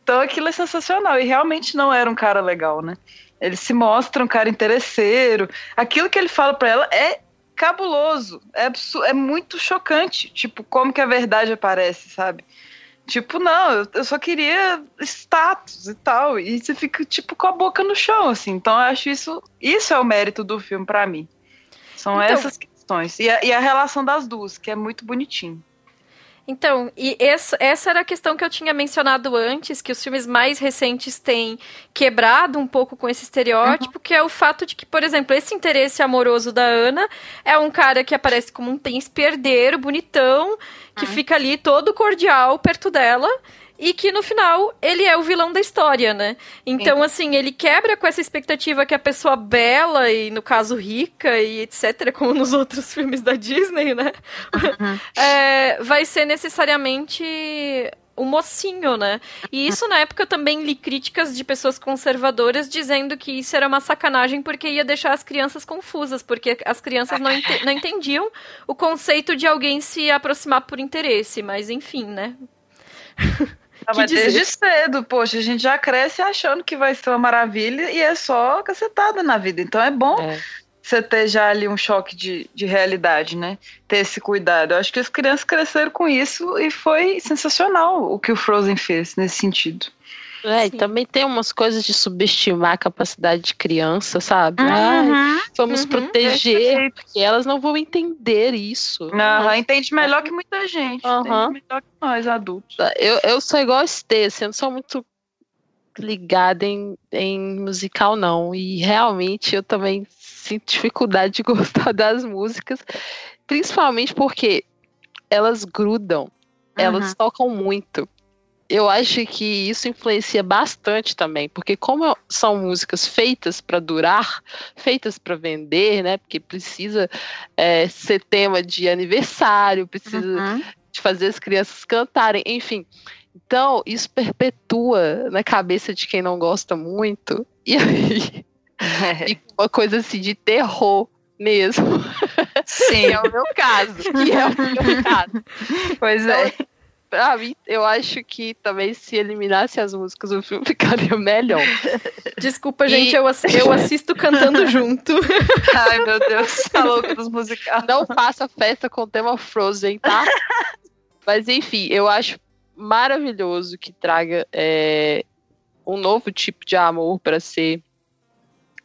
Então aquilo é sensacional, e realmente não era um cara legal, né? Ele se mostra um cara interesseiro. Aquilo que ele fala para ela é cabuloso. É, é muito chocante. Tipo, como que a verdade aparece, sabe? Tipo, não, eu só queria status e tal. E você fica, tipo, com a boca no chão, assim. Então eu acho isso. Isso é o mérito do filme para mim. São então, essas questões. E a, e a relação das duas, que é muito bonitinho. Então, e essa, essa era a questão que eu tinha mencionado antes, que os filmes mais recentes têm quebrado um pouco com esse estereótipo, uhum. que é o fato de que, por exemplo, esse interesse amoroso da Ana é um cara que aparece como um príncipe herdeiro, bonitão, que uhum. fica ali todo cordial perto dela e que no final ele é o vilão da história, né? Então, Sim. assim, ele quebra com essa expectativa que a pessoa bela e, no caso, rica e etc., como nos outros filmes da Disney, né? Uhum. É, vai ser necessariamente o mocinho, né? E isso na época eu também li críticas de pessoas conservadoras dizendo que isso era uma sacanagem porque ia deixar as crianças confusas, porque as crianças não, não entendiam o conceito de alguém se aproximar por interesse, mas enfim, né? Tava desde cedo, poxa, a gente já cresce achando que vai ser uma maravilha e é só cacetada na vida. Então é bom é. você ter já ali um choque de, de realidade, né? Ter esse cuidado. Eu acho que as crianças cresceram com isso e foi sensacional o que o Frozen fez nesse sentido. É, e também tem umas coisas de subestimar a capacidade de criança, sabe? Uhum, Ai, vamos uhum, proteger, porque elas não vão entender isso. Uhum, entende melhor que muita gente. Uhum. Entende melhor que nós, adultos. Eu, eu sou igual a Stê, assim, eu não sou muito ligada em, em musical, não. E realmente eu também sinto dificuldade de gostar das músicas, principalmente porque elas grudam, elas tocam muito eu acho que isso influencia bastante também, porque como são músicas feitas para durar, feitas para vender, né? Porque precisa é, ser tema de aniversário, precisa uhum. de fazer as crianças cantarem, enfim. Então, isso perpetua na cabeça de quem não gosta muito, e aí é. uma coisa assim de terror mesmo. Sim, é o meu caso. Que é o meu caso. Pois é. então, é pra mim, eu acho que também se eliminasse as músicas, o filme ficaria melhor. Desculpa, e... gente, eu, eu assisto cantando junto. Ai, meu Deus, tá louco dos musicais. Não faça festa com o tema Frozen, tá? Mas enfim, eu acho maravilhoso que traga é, um novo tipo de amor para ser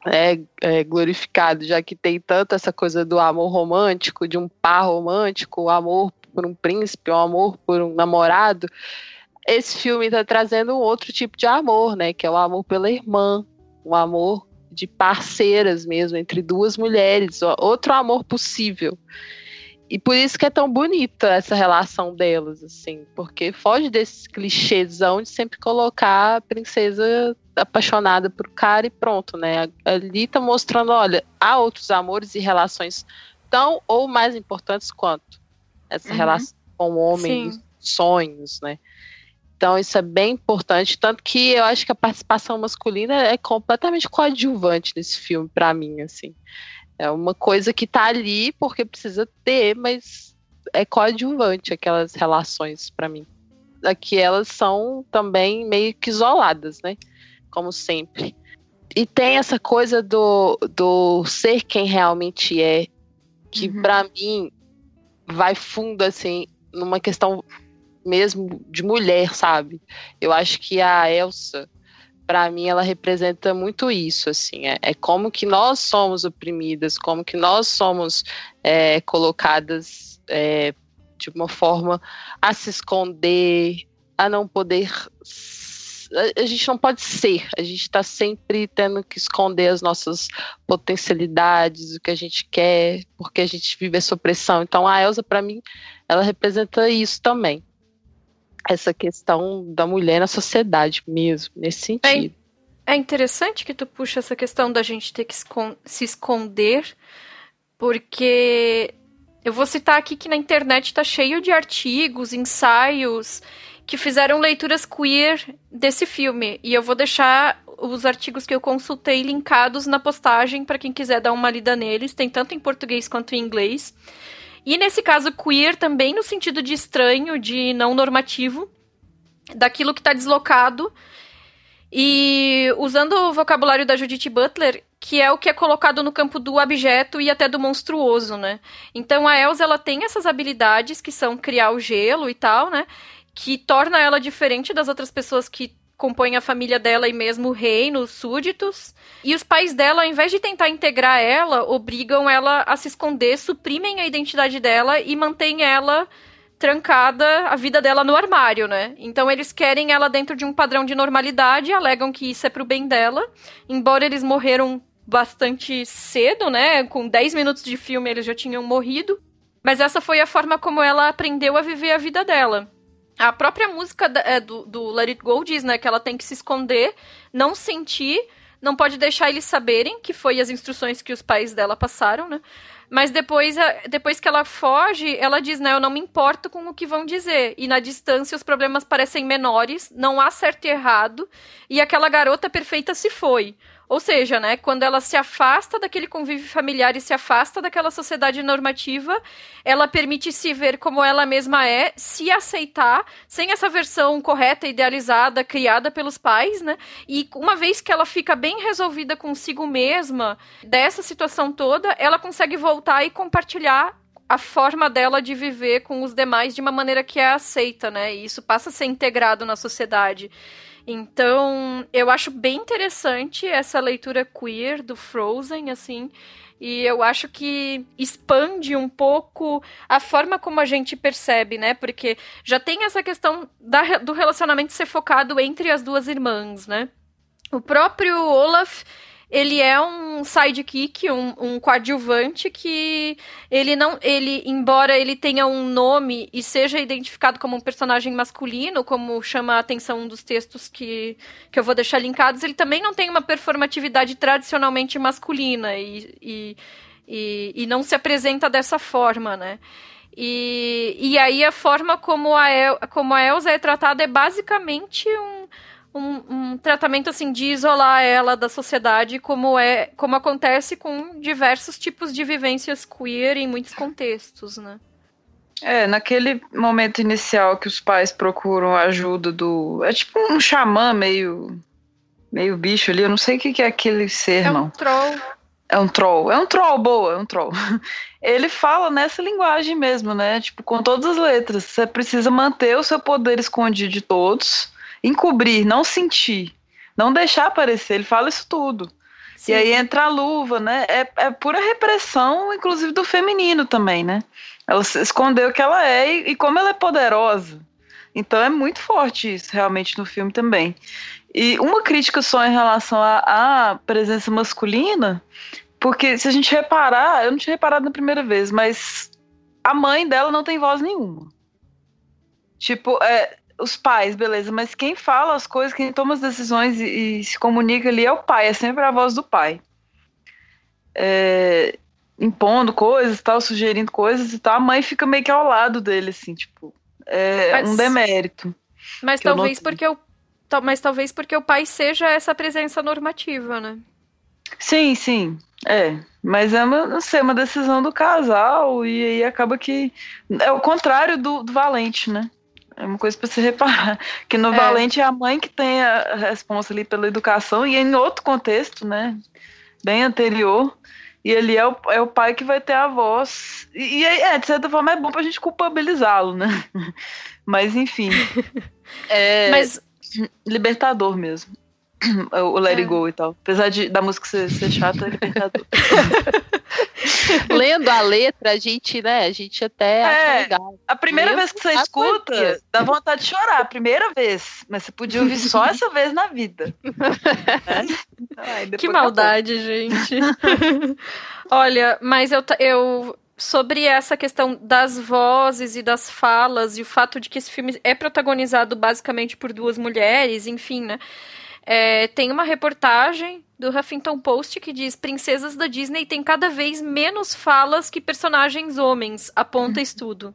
é, é, glorificado, já que tem tanto essa coisa do amor romântico, de um par romântico, o amor por um príncipe, um amor por um namorado, esse filme está trazendo um outro tipo de amor, né? Que é o amor pela irmã, um amor de parceiras mesmo, entre duas mulheres, outro amor possível. E por isso que é tão bonita essa relação delas, assim, porque foge desses clichêzão de sempre colocar a princesa apaixonada por cara e pronto, né? Ali tá mostrando, olha, há outros amores e relações tão ou mais importantes quanto essa uhum. relação com o homem, Sim. sonhos, né? Então isso é bem importante, tanto que eu acho que a participação masculina é completamente coadjuvante nesse filme para mim, assim. É uma coisa que tá ali porque precisa ter, mas é coadjuvante aquelas relações para mim. Aqui elas são também meio que isoladas, né? Como sempre. E tem essa coisa do, do ser quem realmente é, que uhum. para mim vai fundo, assim, numa questão mesmo de mulher, sabe? Eu acho que a Elsa, para mim, ela representa muito isso, assim, é, é, como que nós somos oprimidas, como que nós somos é, colocadas é, de uma forma a se esconder, a não poder a gente não pode ser, a gente está sempre tendo que esconder as nossas potencialidades, o que a gente quer, porque a gente vive essa opressão. Então a Elsa, para mim, ela representa isso também. Essa questão da mulher na sociedade mesmo, nesse sentido. É, é interessante que tu puxa essa questão da gente ter que se esconder, porque eu vou citar aqui que na internet está cheio de artigos, ensaios que fizeram leituras queer desse filme. E eu vou deixar os artigos que eu consultei linkados na postagem para quem quiser dar uma lida neles. Tem tanto em português quanto em inglês. E nesse caso, queer também no sentido de estranho, de não normativo, daquilo que está deslocado. E usando o vocabulário da Judith Butler, que é o que é colocado no campo do abjeto e até do monstruoso, né? Então a Elsa ela tem essas habilidades que são criar o gelo e tal, né? Que torna ela diferente das outras pessoas que compõem a família dela e mesmo o reino, os súditos. E os pais dela, ao invés de tentar integrar ela, obrigam ela a se esconder, suprimem a identidade dela e mantêm ela trancada, a vida dela no armário, né? Então eles querem ela dentro de um padrão de normalidade, alegam que isso é pro bem dela, embora eles morreram bastante cedo, né? Com 10 minutos de filme eles já tinham morrido. Mas essa foi a forma como ela aprendeu a viver a vida dela. A própria música é, do, do Let It Go diz, né, que ela tem que se esconder, não sentir, não pode deixar eles saberem, que foi as instruções que os pais dela passaram, né? Mas depois, depois que ela foge, ela diz, né, eu não me importo com o que vão dizer. E na distância os problemas parecem menores, não há certo e errado, e aquela garota perfeita se foi. Ou seja, né, quando ela se afasta daquele convívio familiar e se afasta daquela sociedade normativa, ela permite se ver como ela mesma é, se aceitar, sem essa versão correta, idealizada, criada pelos pais, né? E uma vez que ela fica bem resolvida consigo mesma dessa situação toda, ela consegue voltar e compartilhar a forma dela de viver com os demais de uma maneira que é aceita, né? E isso passa a ser integrado na sociedade. Então, eu acho bem interessante essa leitura queer do Frozen, assim. E eu acho que expande um pouco a forma como a gente percebe, né? Porque já tem essa questão da, do relacionamento ser focado entre as duas irmãs, né? O próprio Olaf ele é um sidekick, um, um coadjuvante que ele não, ele, embora ele tenha um nome e seja identificado como um personagem masculino, como chama a atenção dos textos que, que eu vou deixar linkados, ele também não tem uma performatividade tradicionalmente masculina e, e, e, e não se apresenta dessa forma, né? E, e aí a forma como a, El, como a Elsa é tratada é basicamente um um, um, tratamento assim de isolar ela da sociedade, como é, como acontece com diversos tipos de vivências queer em muitos contextos, né? É, naquele momento inicial que os pais procuram a ajuda do. É tipo um xamã meio. meio bicho ali, eu não sei o que, é aquele ser, é não. Um troll. É um troll. É um troll, boa, é um troll. Ele fala nessa linguagem mesmo, né? Tipo, com todas as letras. Você precisa manter o seu poder escondido de todos encobrir, não sentir, não deixar aparecer. Ele fala isso tudo. Sim. E aí entra a luva, né? É, é pura repressão, inclusive do feminino também, né? Ela escondeu o que ela é e, e como ela é poderosa. Então é muito forte isso realmente no filme também. E uma crítica só em relação à presença masculina, porque se a gente reparar, eu não tinha reparado na primeira vez, mas a mãe dela não tem voz nenhuma. Tipo, é, os pais, beleza, mas quem fala as coisas, quem toma as decisões e, e se comunica ali é o pai, é sempre a voz do pai. É, impondo coisas tal, sugerindo coisas e tal, a mãe fica meio que ao lado dele, assim, tipo, é mas, um demérito. Mas talvez porque o mas talvez porque o pai seja essa presença normativa, né? Sim, sim, é. Mas é uma, não sei, uma decisão do casal e aí acaba que é o contrário do, do Valente, né? É uma coisa para se reparar. Que no é. Valente é a mãe que tem a responsa ali pela educação, e em outro contexto, né? Bem anterior. E ele é o, é o pai que vai ter a voz. E, e é, de certa forma, é bom pra gente culpabilizá-lo, né? Mas enfim. É Mas libertador mesmo. O Let It É. Go e tal. Apesar de, da música ser, ser chata, é libertador. Lendo a letra, a gente, né, a gente até acha É, legal. A primeira Mesmo vez que você escuta, poesia. dá vontade de chorar. A primeira vez. Mas você podia ouvir só essa vez na vida. Né? Depois Que acabou. maldade, gente. Olha, mas eu, eu. Sobre essa questão das vozes e das falas, e o fato de que esse filme é protagonizado basicamente por duas mulheres, enfim, né? É, tem uma reportagem do Huffington Post que diz: Princesas da Disney têm cada vez menos falas que personagens homens, aponta estudo.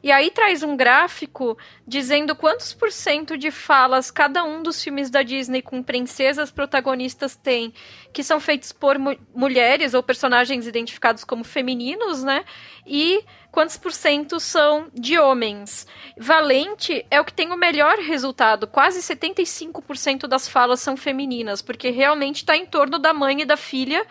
E aí traz um gráfico dizendo quantos por cento de falas cada um dos filmes da Disney com princesas protagonistas tem, que são feitos por mu- mulheres ou personagens identificados como femininos, né? E quantos por cento são de homens. Valente é o que tem o melhor resultado, quase 75% das falas são femininas, porque realmente está em torno da mãe e da filha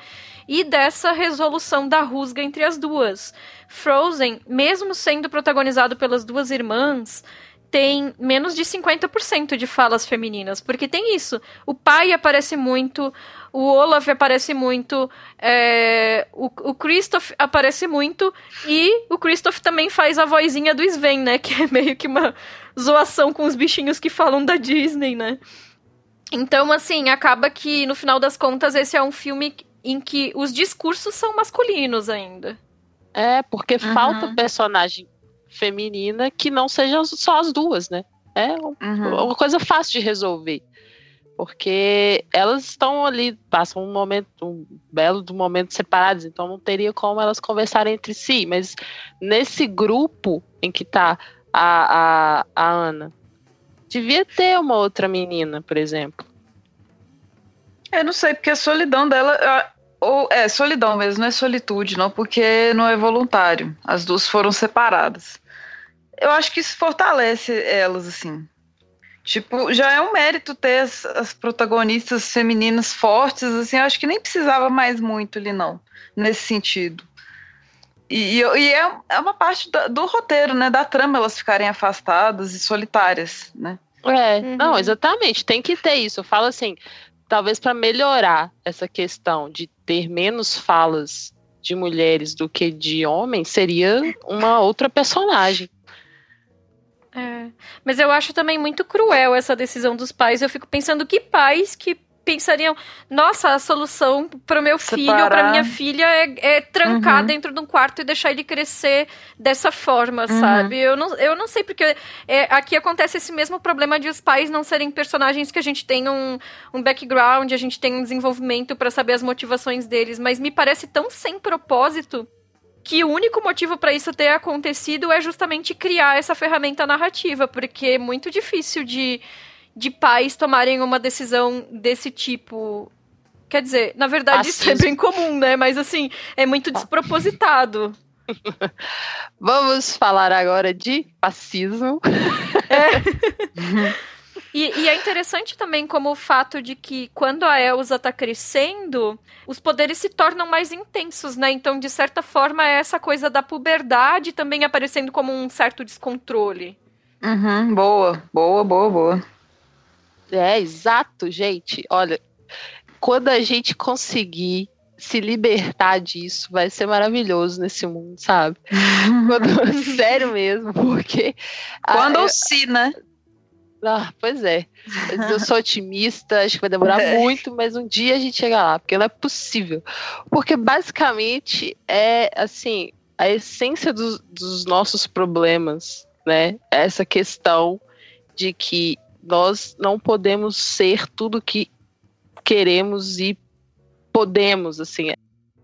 e dessa resolução da rusga entre as duas. Frozen, mesmo sendo protagonizado pelas duas irmãs, tem menos de 50% de falas femininas, porque tem isso. O pai aparece muito, o Olaf aparece muito, é, o, o Christoph aparece muito, e o Christoph também faz a vozinha do Sven, né? Que é meio que uma zoação com os bichinhos que falam da Disney, né? Então, assim, acaba que, no final das contas, esse é um filme em que os discursos são masculinos ainda. É, porque Uhum. falta personagem feminina que não sejam só as duas, né? É um- Uhum. uma coisa fácil de resolver. Porque elas estão ali, passam um momento, um belo do momento separados, então não teria como elas conversarem entre si. Mas nesse grupo em que tá a, a, a Ana, devia ter uma outra menina, por exemplo. Eu não sei, porque a solidão dela. Ou é solidão mesmo, não é solitude, não, porque não é voluntário. As duas foram separadas. Eu acho que isso fortalece elas, assim. Tipo, já é um mérito ter as, as protagonistas femininas fortes, assim. Eu acho que nem precisava mais muito ali, não, nesse sentido. E, e, e é, é uma parte da- do roteiro, né? Da trama elas ficarem afastadas e solitárias, né? É, Uhum. não, exatamente, tem que ter isso. Eu falo assim, talvez para melhorar essa questão de ter menos falas de mulheres do que de homens, seria uma outra personagem. É. Mas eu acho também muito cruel essa decisão dos pais. Eu fico pensando que pais que pensariam, nossa, a solução para o meu filho ou para Separar. minha filha é, é trancar Uhum. dentro de um quarto e deixar ele crescer dessa forma, Uhum. sabe? Eu não, eu não sei porque é, aqui acontece esse mesmo problema de os pais não serem personagens que a gente tem um, um background, a gente tem um desenvolvimento para saber as motivações deles, mas me parece tão sem propósito que o único motivo para isso ter acontecido é justamente criar essa ferramenta narrativa, porque é muito difícil de, de pais tomarem uma decisão desse tipo. Quer dizer, na verdade isso é bem comum, né? Mas assim, é muito despropositado. Vamos falar agora de fascismo. E, e é interessante também como o fato de que quando a Elsa tá crescendo, os poderes se tornam mais intensos, né? Então, de certa forma, é essa coisa da puberdade também aparecendo como um certo descontrole. Uhum, boa, boa, boa, boa. É, exato, gente. Olha, quando a gente conseguir se libertar disso, vai ser maravilhoso nesse mundo, sabe? Quando- sério mesmo, porque. Quando ou se, né? Ah, pois é. Mas Eu sou otimista, acho que vai demorar É. muito, mas um dia a gente chega lá, porque não é possível. Porque basicamente é assim, a essência dos, dos nossos problemas, né? É Essa questão de que nós não podemos ser tudo que queremos e podemos, assim.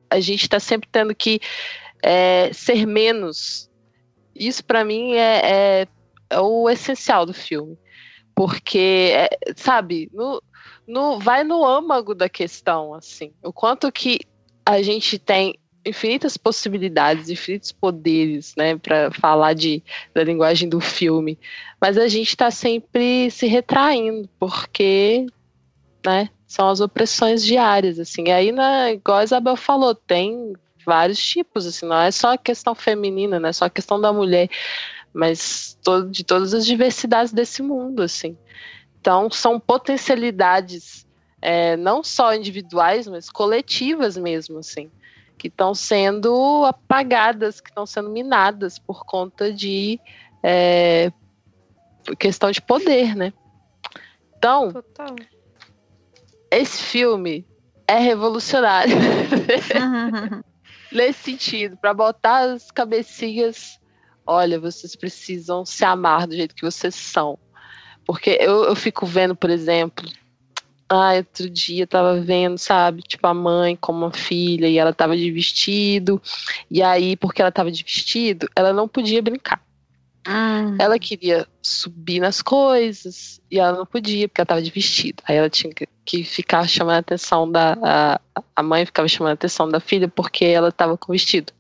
A gente está sempre tendo que é, ser menos. Isso para mim é, é- é o essencial do filme porque é, sabe no, no vai no âmago da questão assim. O quanto que a gente tem infinitas possibilidades infinitos poderes né para falar de da linguagem do filme. Mas a gente está sempre se retraindo porque né são as opressões diárias assim. E aí né, igual a Isabel falou tem vários tipos assim. Não é só a questão feminina não é só a questão da mulher mas todo, de todas as diversidades desse mundo, assim. Então, são potencialidades é, não só individuais, mas coletivas mesmo, assim, que estão sendo apagadas, que estão sendo minadas por conta de é, questão de poder, né? Então, Total. esse filme é revolucionário. Nesse sentido, para botar as cabecinhas, olha, vocês precisam se amar do jeito que vocês são. Porque eu, eu fico vendo, por exemplo, ah, outro dia tava vendo, sabe, tipo a mãe com uma filha e ela tava de vestido, e aí, porque ela tava de vestido, ela não podia brincar. Hum. Ela queria subir nas coisas e ela não podia porque ela tava de vestido. Aí ela tinha que ficar chamando a atenção da. A, a mãe ficava chamando a atenção da filha porque ela tava com vestido.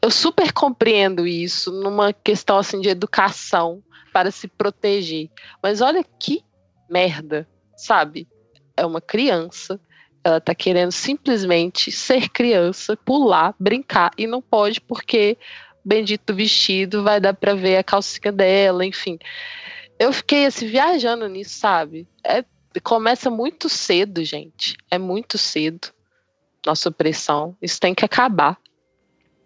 Eu super compreendo isso numa questão assim de educação para se proteger. Mas olha que merda, sabe? É uma criança, ela tá querendo simplesmente ser criança, pular, brincar e não pode porque bendito vestido vai dar para ver a calcinha dela, enfim. Eu fiquei assim viajando nisso, sabe? É, começa muito cedo, gente. É muito cedo. Nossa opressão. Isso tem que acabar.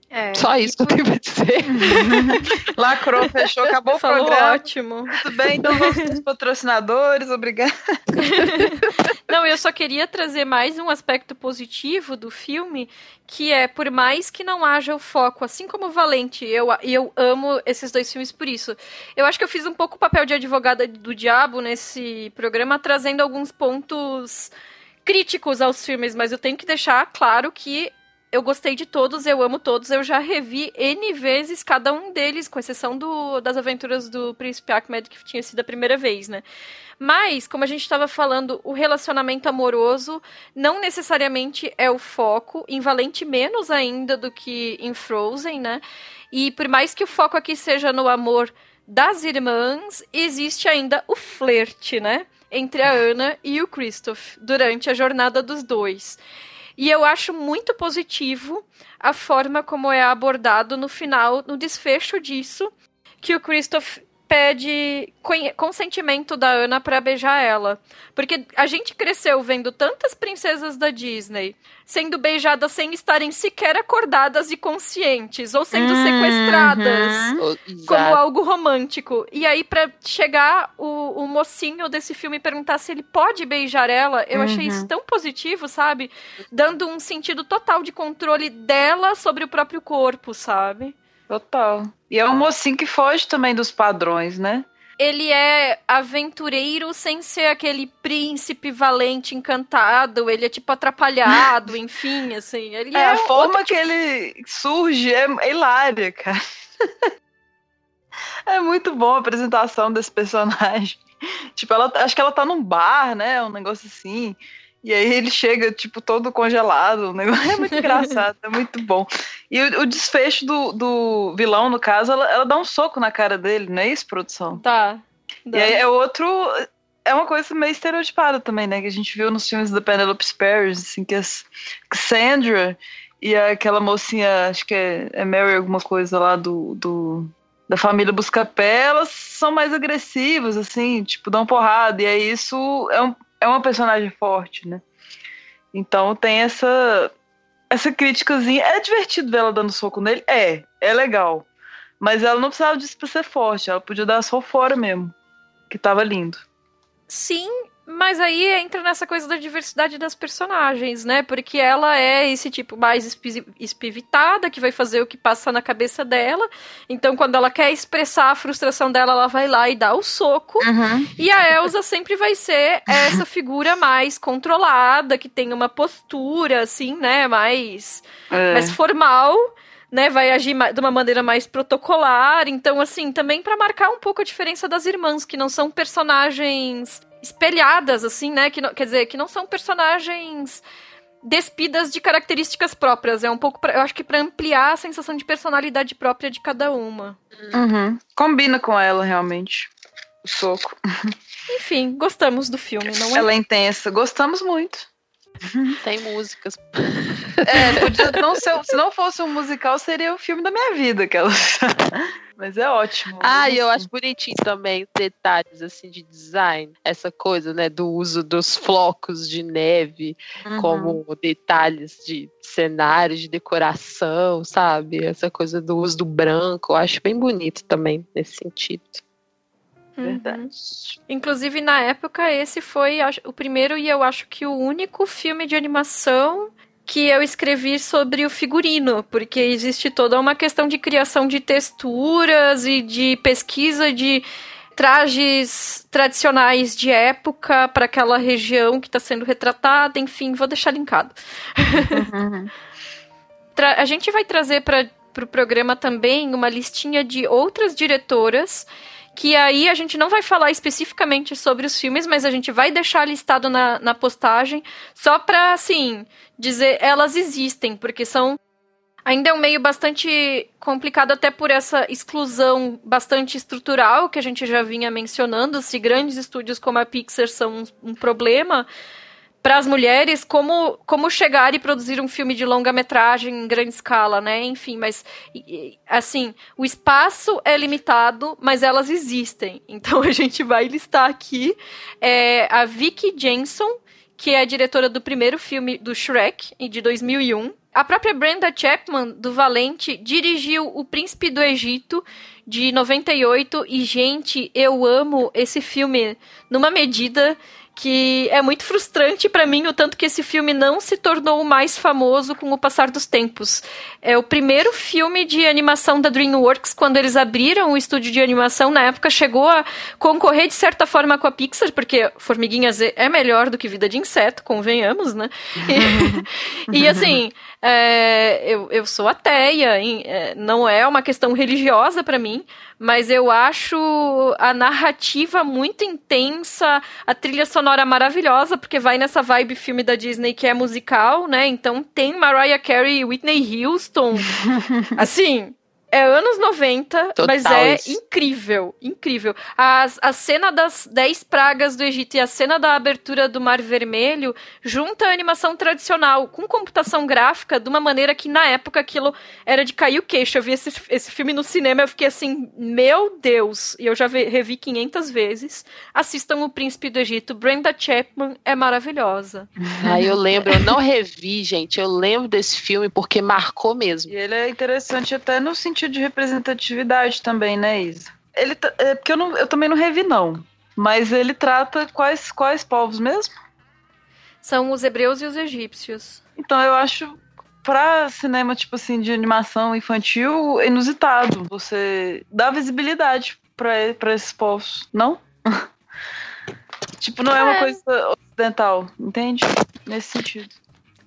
É, Só isso que eu tenho pra dizer. Lacrou, fechou, acabou Falou o programa. ótimo. Tudo bem, então vamos para os patrocinadores, obrigada. Não, eu só queria trazer mais um aspecto positivo do filme, que é, por mais que não haja o foco, assim como o Valente, eu, eu amo esses dois filmes por isso. Eu acho que eu fiz um pouco o papel de advogada do diabo nesse programa, trazendo alguns pontos críticos aos filmes, mas eu tenho que deixar claro que eu gostei de todos, eu amo todos, eu já revi N vezes cada um deles, com exceção do, das aventuras do Príncipe Ahmed, que tinha sido a primeira vez, né? Mas, como a gente estava falando, o relacionamento amoroso não necessariamente é o foco, em Valente menos ainda do que em Frozen, né? E por mais que o foco aqui seja no amor das irmãs, existe ainda o flerte, né? Entre a Ana e o Christoph, durante a jornada dos dois. E eu acho muito positivo a forma como é abordado no final, no desfecho disso, que o Christoph pede consentimento da Ana para beijar ela. Porque a gente cresceu vendo tantas princesas da Disney sendo beijadas sem estarem sequer acordadas e conscientes, ou sendo uhum. sequestradas como algo romântico. E aí, para chegar o, o, mocinho desse filme perguntar se ele pode beijar ela, eu uhum. achei isso uhum. tão positivo, sabe? Dando um sentido total de controle dela sobre o próprio corpo, sabe? Total. E é um mocinho que foge também dos padrões, né? Ele é aventureiro sem ser aquele príncipe valente, encantado. Ele é tipo atrapalhado, enfim, assim. Ele é, é a forma que tipo... ele surge é hilária, cara. é muito bom a apresentação desse personagem. Tipo, ela, acho que ela tá num bar, né? Um negócio assim. E aí ele chega, tipo, todo congelado. Negócio é muito engraçado, é muito bom. E o, o desfecho do, do, vilão, no caso, ela, ela, dá um soco na cara dele, não é isso, produção? Tá. Dá. E aí é outro. É uma coisa meio estereotipada também, né? Que a gente viu nos filmes da Penelope Spheres, assim, que a Cassandra e aquela mocinha, acho que é, é Mary alguma coisa lá do, do da família Buscapé, elas são mais agressivas, assim, tipo, dão porrada. E aí isso é um, é uma personagem forte, né? Então tem essa essa críticazinha. É divertido ver ela dando soco nele? É, é legal. Mas ela não precisava disso pra ser forte, ela podia dar só fora mesmo. Que tava lindo. Sim, mas aí entra nessa coisa da diversidade das personagens, né? Porque ela é esse tipo mais espivitada, que vai fazer o que passa na cabeça dela. Então, quando ela quer expressar a frustração dela, ela vai lá e dá o soco. Uhum. E a Elsa sempre vai ser essa figura mais controlada, que tem uma postura, assim, né? Mais, é. mais formal né, vai agir de uma maneira mais protocolar. Então, assim, também para marcar um pouco a diferença das irmãs, que não são personagens espelhadas, assim, né? Que não, quer dizer, que não são personagens despidas de características próprias. É um pouco, pra, eu acho que para ampliar a sensação de personalidade própria de cada uma. Uhum. Combina com ela, realmente. O soco. Enfim, gostamos do filme, não é? Ela é intensa. Gostamos muito. Tem músicas. É, podia não ser, se não fosse um musical, seria o filme da minha vida, aquela. Mas é ótimo. Ah, e eu acho bonitinho também os detalhes assim de design, essa coisa, né, do uso dos flocos de neve Uhum. como detalhes de cenários, de decoração, sabe? Essa coisa do uso do branco, eu acho bem bonito também nesse sentido. Verdade. Inclusive, na época, esse foi o primeiro e eu acho que o único filme de animação que eu escrevi sobre o figurino, porque existe toda uma questão de criação de texturas e de pesquisa de trajes tradicionais de época para aquela região que está sendo retratada, enfim, vou deixar linkado. Tra- a gente vai trazer para o pro programa também uma listinha de outras diretoras que aí a gente não vai falar especificamente sobre os filmes, mas a gente vai deixar listado na, na postagem, só pra, assim, dizer elas existem, porque são. Ainda é um meio bastante complicado, até por essa exclusão bastante estrutural que a gente já vinha mencionando. Se grandes estúdios como a Pixar são um, um problema para as mulheres, como, como chegar e produzir um filme de longa-metragem em grande escala, né? Enfim, mas assim, o espaço é limitado, mas elas existem. Então a gente vai listar aqui é, a Vicky Jensen, que é a diretora do primeiro filme do Shrek, de 2001. A própria Brenda Chapman, do Valente, dirigiu O Príncipe do Egito, de 98. E, gente, eu amo esse filme numa medida que é muito frustrante para mim o tanto que esse filme não se tornou mais famoso com o passar dos tempos. É o primeiro filme de animação da DreamWorks quando eles abriram o estúdio de animação na época chegou a concorrer de certa forma com a Pixar porque Formiguinhas é melhor do que Vida de Inseto, convenhamos, né? E, e assim, é, eu, eu sou ateia, em, é, não é uma questão religiosa para mim, mas eu acho a narrativa muito intensa, a trilha sonora maravilhosa, porque vai nessa vibe filme da Disney que é musical, né? Então tem Mariah Carey e Whitney Houston. assim, é anos 90, Total mas é isso. incrível, incrível. A, a cena das 10 pragas do Egito e a cena da abertura do Mar Vermelho junta a animação tradicional com computação gráfica de uma maneira que na época aquilo era de cair o queixo. Eu vi esse, esse filme no cinema eu fiquei assim, meu Deus! E eu já vi- revi 500 vezes. Assistam O Príncipe do Egito. Brenda Chapman é maravilhosa. Aí eu lembro, eu não revi, gente, eu lembro desse filme porque marcou mesmo. E ele é interessante até no sentido de representatividade também, né, Isa? Ele tá- é porque eu, não, eu também não revi, não. Mas ele trata quais, quais povos mesmo? São os hebreus e os egípcios. Então eu acho pra cinema, tipo assim, de animação infantil, inusitado. Você dá visibilidade pra esses povos, não? tipo, não é, uma É. coisa ocidental, entende? Nesse sentido.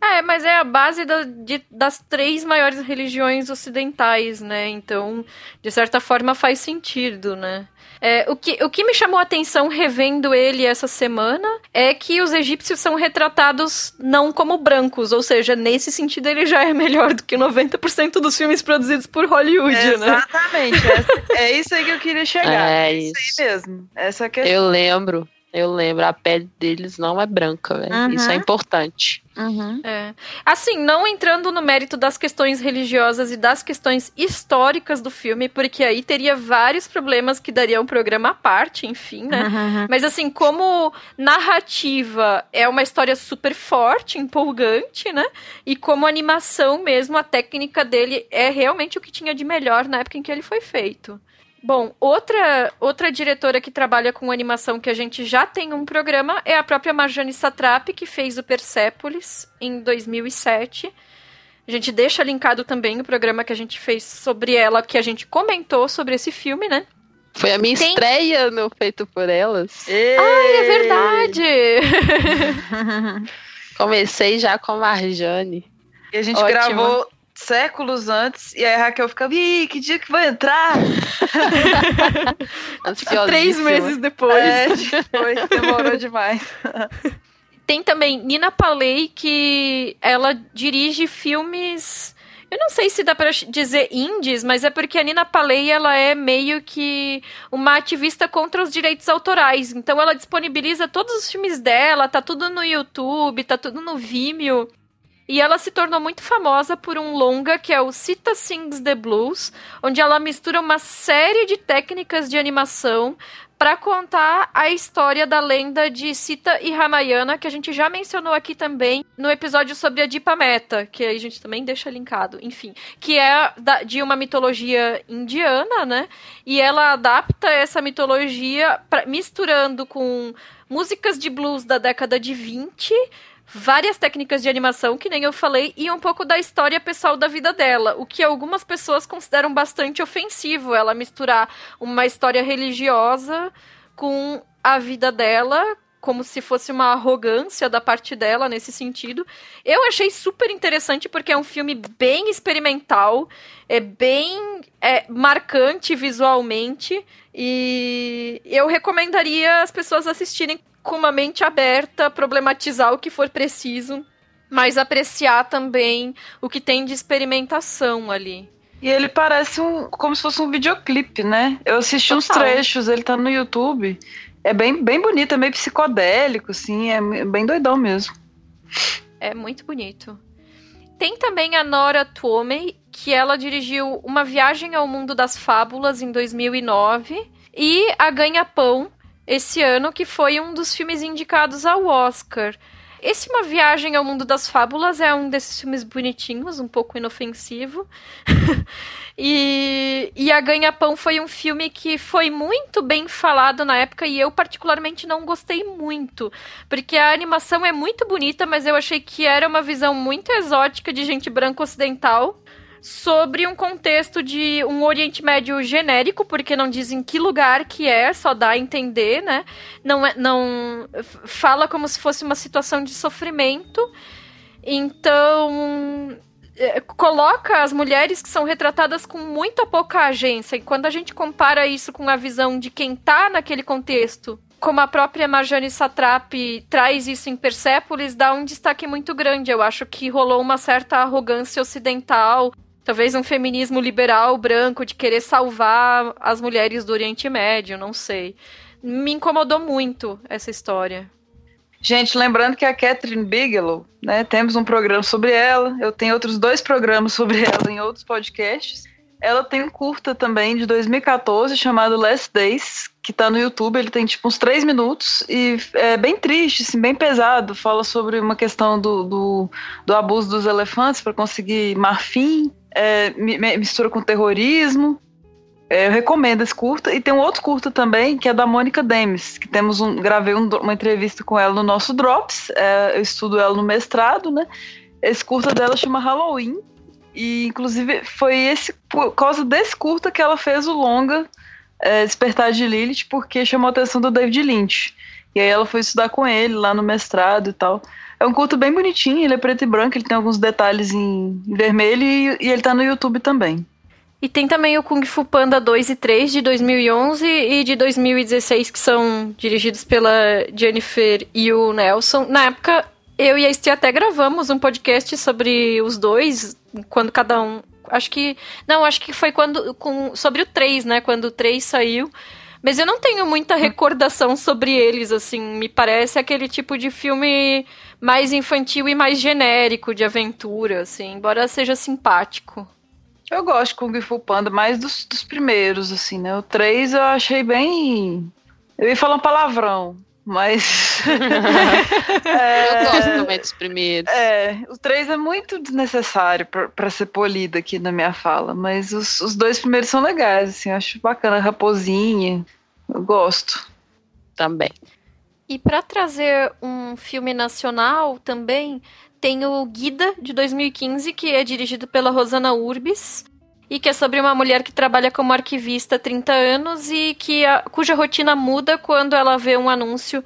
É, mas é a base da- de- das três maiores religiões ocidentais, né? Então, de certa forma, faz sentido, né? É, o, que, o que me chamou a atenção revendo ele essa semana é que os egípcios são retratados não como brancos, ou seja, nesse sentido ele já é melhor do que 90% dos filmes produzidos por Hollywood, né? Exatamente. É, é isso aí que eu queria chegar. É É isso isso. aí mesmo. Essa é questão. Eu lembro, eu lembro, a pele deles não é branca, velho. Uhum. Isso é importante. Uhum. É. Assim, não entrando no mérito das questões religiosas e das questões históricas do filme, porque aí teria vários problemas que daria um programa à parte, enfim, né? Mas assim, como narrativa é uma história super forte, empolgante, né? E como animação mesmo, a técnica dele é realmente o que tinha de melhor na época em que ele foi feito. Bom, outra, outra diretora que trabalha com animação que a gente já tem um programa é a própria Marjane Satrapi, que fez o Persepolis em 2007. A gente deixa linkado também o programa que a gente fez sobre ela, que a gente comentou sobre esse filme, né? Foi a minha Tem- estreia no Feito por Elas. Ai, é verdade! Comecei já com a Marjane. E a gente Ótimo. gravou séculos antes, e aí a Raquel fica, ih, que dia que vai entrar? Ansiosíssima. Três meses depois. É, foi, demorou demais. Tem também Nina Paley, que ela dirige filmes eu não sei se dá para dizer indies, mas é porque a Nina Paley ela é meio que uma ativista contra os direitos autorais. Então ela disponibiliza todos os filmes dela, tá tudo no YouTube, tá tudo no Vimeo. E ela se tornou muito famosa por um longa que é o Sita Sings the Blues, onde ela mistura uma série de técnicas de animação para contar a história da lenda de Sita e Ramayana, que a gente já mencionou aqui também no episódio sobre a Dipa Meta, que a gente também deixa linkado, enfim, que é de uma mitologia indiana, né? E ela adapta essa mitologia pra, misturando com músicas de blues da década de 20 várias técnicas de animação, que nem eu falei, e um pouco da história pessoal da vida dela, o que algumas pessoas consideram bastante ofensivo, ela misturar uma história religiosa com a vida dela, como se fosse uma arrogância da parte dela nesse sentido. Eu achei super interessante porque é um filme bem experimental, é bem é, marcante visualmente e eu recomendaria as pessoas assistirem com uma mente aberta, problematizar o que for preciso, mas apreciar também o que tem de experimentação ali. E ele parece um, como se fosse um videoclipe, né? Eu assisti Total. uns trechos, ele tá no YouTube. É bem, bem bonito, é meio psicodélico, assim, é bem doidão mesmo. É muito bonito. Tem também a Nora Twomey, que ela dirigiu Uma Viagem ao Mundo das Fábulas em 2009 e A Ganha Pão, esse ano, que foi um dos filmes indicados ao Oscar. Esse Uma Viagem ao Mundo das Fábulas é um desses filmes bonitinhos, um pouco inofensivo. e, e A Ganha-Pão foi um filme que foi muito bem falado na época e eu, particularmente, não gostei muito. Porque a animação é muito bonita, mas eu achei que era uma visão muito exótica de gente branca ocidental sobre um contexto de um Oriente Médio genérico, porque não dizem que lugar que é, só dá a entender, né? Não, é, não fala como se fosse uma situação de sofrimento. Então, é, coloca as mulheres que são retratadas com muita pouca agência. E quando a gente compara isso com a visão de quem tá naquele contexto, como a própria Marjane Satrap traz isso em Persépolis, dá um destaque muito grande. Eu acho que rolou uma certa arrogância ocidental Talvez um feminismo liberal branco de querer salvar as mulheres do Oriente Médio, não sei. Me incomodou muito essa história. Gente, lembrando que a Catherine Bigelow, né, temos um programa sobre ela, eu tenho outros dois programas sobre ela em outros podcasts. Ela tem um curta também de 2014 chamado Last Days, que tá no YouTube, ele tem tipo uns três minutos e é bem triste, assim, bem pesado. Fala sobre uma questão do, do, do abuso dos elefantes para conseguir marfim é, mistura com terrorismo. É, eu recomendo esse curta. E tem um outro curta também, que é da Mônica Demes, que temos um, gravei um, uma entrevista com ela no nosso Drops. É, eu estudo ela no mestrado, né? Esse curta dela chama Halloween. E, inclusive, foi esse, por causa desse curta que ela fez o longa é, Despertar de Lilith, porque chamou a atenção do David Lynch. E aí ela foi estudar com ele lá no mestrado e tal. É um culto bem bonitinho, ele é preto e branco, ele tem alguns detalhes em vermelho e, e ele tá no YouTube também. E tem também o Kung Fu Panda 2 e 3 de 2011 e de 2016 que são dirigidos pela Jennifer e o Nelson. Na época, eu e a Estia até gravamos um podcast sobre os dois, quando cada um. Acho que. Não, acho que foi quando. Com, sobre o 3, né? Quando o 3 saiu. Mas eu não tenho muita recordação sobre eles, assim. Me parece aquele tipo de filme mais infantil e mais genérico de aventura, assim, embora seja simpático. Eu gosto de Kung Fu Panda mais dos, dos primeiros, assim, né? O 3 eu achei bem. Eu ia falar um palavrão, mas. é... Eu gosto também dos primeiros. É, o 3 é muito desnecessário para ser polido aqui na minha fala, mas os, os dois primeiros são legais, assim, eu acho bacana. Raposinha, eu gosto. Também. E para trazer um filme nacional também, tem o Guida, de 2015, que é dirigido pela Rosana Urbis, e que é sobre uma mulher que trabalha como arquivista há 30 anos e que a, cuja rotina muda quando ela vê um anúncio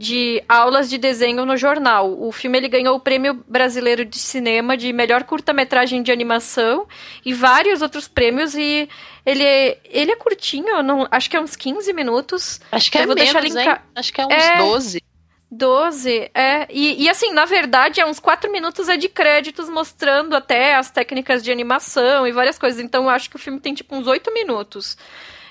de aulas de desenho no jornal. O filme ele ganhou o Prêmio Brasileiro de Cinema de melhor curta-metragem de animação e vários outros prêmios e ele é, ele é curtinho, não, acho que é uns 15 minutos. Acho que é vou menos, deixar linkar. Acho que é uns é... 12. 12, é. E, e, assim, na verdade, é uns 4 minutos é de créditos mostrando até as técnicas de animação e várias coisas. Então, eu acho que o filme tem tipo uns 8 minutos.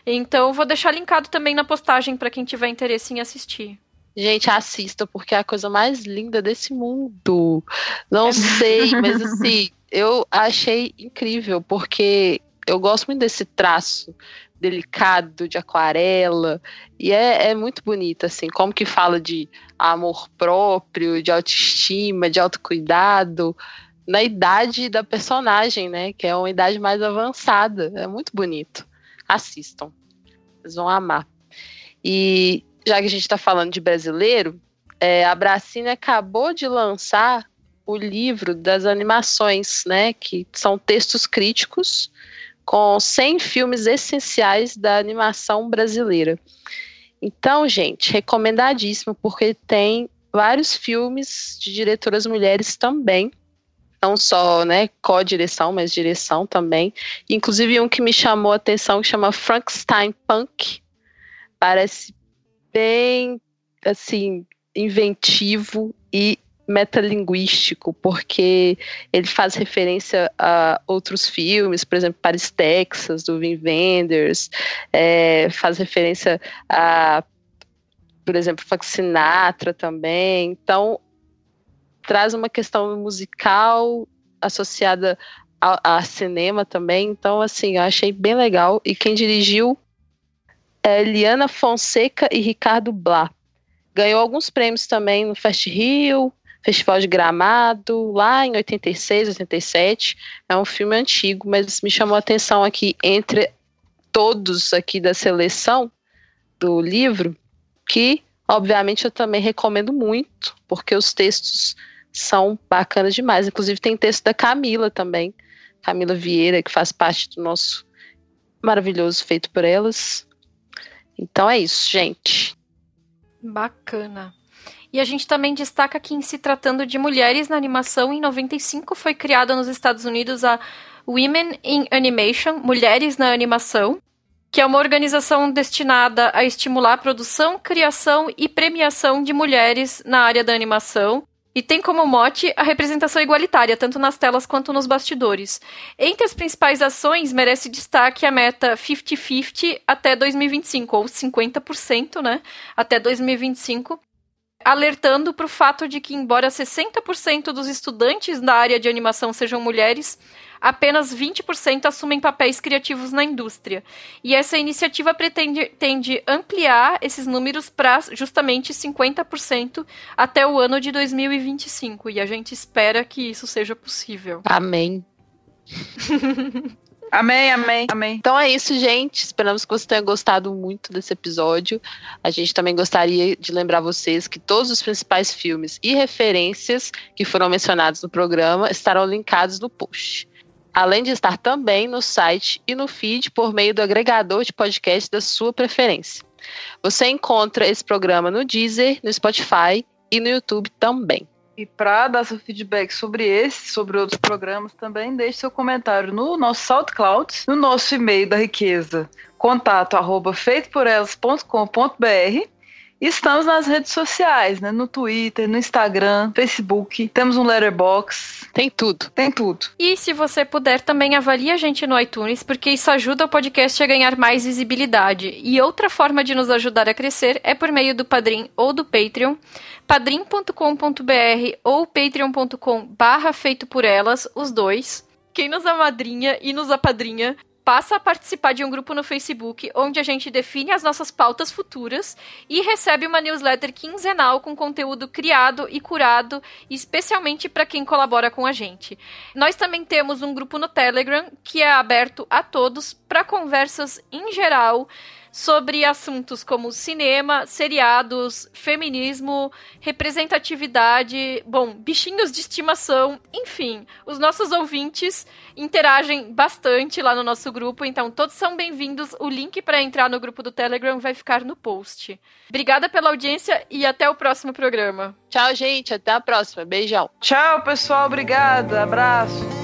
Então, vou deixar linkado também na postagem para quem tiver interesse em assistir. Gente, assista, porque é a coisa mais linda desse mundo. Não é sei, mas assim, eu achei incrível, porque eu gosto muito desse traço delicado de aquarela. E é, é muito bonita assim como que fala de amor próprio de autoestima de autocuidado na idade da personagem né que é uma idade mais avançada. É muito bonito. Assistam. Vocês vão amar. E já que a gente está falando de brasileiro é, a Bracine acabou de lançar o livro das animações né que são textos críticos com 100 filmes essenciais da animação brasileira. Então, gente, recomendadíssimo, porque tem vários filmes de diretoras mulheres também. Não só, né, co-direção, mas direção também. Inclusive um que me chamou a atenção que chama Frankenstein Punk. Parece bem, assim, inventivo e metalinguístico, porque ele faz referência a outros filmes, por exemplo, Paris, Texas, do Wim Wenders, é, faz referência a, por exemplo, Frank Sinatra também. Então, traz uma questão musical associada a, a, cinema também. Então, assim, eu achei bem legal. E quem dirigiu é Liana Fonseca e Ricardo Blá. Ganhou alguns prêmios também no Fest Rio, Festival de Gramado, lá em 86, 87. É um filme antigo, mas me chamou a atenção aqui entre todos aqui da seleção do livro, que obviamente eu também recomendo muito, porque os textos são bacanas demais. Inclusive tem texto da Camila também, Camila Vieira, que faz parte do nosso maravilhoso feito por elas. Então é isso, gente. Bacana. E a gente também destaca que, em se tratando de mulheres na animação, em 95 foi criada nos Estados Unidos a Women in Animation Mulheres na Animação que é uma organização destinada a estimular a produção, criação e premiação de mulheres na área da animação. E tem como mote a representação igualitária, tanto nas telas quanto nos bastidores. Entre as principais ações, merece destaque a meta 50-50 até 2025, ou 50%, né? Até 2025, alertando para o fato de que, embora 60% dos estudantes da área de animação sejam mulheres, apenas 20% assumem papéis criativos na indústria. E essa iniciativa pretende tende ampliar esses números para justamente 50% até o ano de 2025. E a gente espera que isso seja possível. Amém. Amém, amém, amém. Então é isso, gente. Esperamos que você tenha gostado muito desse episódio. A gente também gostaria de lembrar vocês que todos os principais filmes e referências que foram mencionados no programa estarão linkados no post. Além de estar também no site e no feed por meio do agregador de podcast da sua preferência. Você encontra esse programa no Deezer, no Spotify e no YouTube também. E para dar seu feedback sobre esse, sobre outros programas também, deixe seu comentário no nosso SoundCloud, no nosso e-mail da riqueza, contato arroba feitoporelas.com.br Estamos nas redes sociais, né? No Twitter, no Instagram, Facebook. Temos um letterbox. Tem tudo. Tem tudo. E se você puder, também avalie a gente no iTunes, porque isso ajuda o podcast a ganhar mais visibilidade. E outra forma de nos ajudar a crescer é por meio do Padrim ou do Patreon. padrim.com.br ou patreon.com barra feito por elas, os dois. Quem nos amadrinha e nos apadrinha passa a participar de um grupo no Facebook onde a gente define as nossas pautas futuras e recebe uma newsletter quinzenal com conteúdo criado e curado especialmente para quem colabora com a gente. Nós também temos um grupo no Telegram que é aberto a todos para conversas em geral sobre assuntos como cinema, seriados, feminismo, representatividade, bom, bichinhos de estimação, enfim. Os nossos ouvintes interagem bastante lá no nosso grupo, então todos são bem-vindos. O link para entrar no grupo do Telegram vai ficar no post. Obrigada pela audiência e até o próximo programa. Tchau, gente. Até a próxima. Beijão. Tchau, pessoal. Obrigada. Abraço.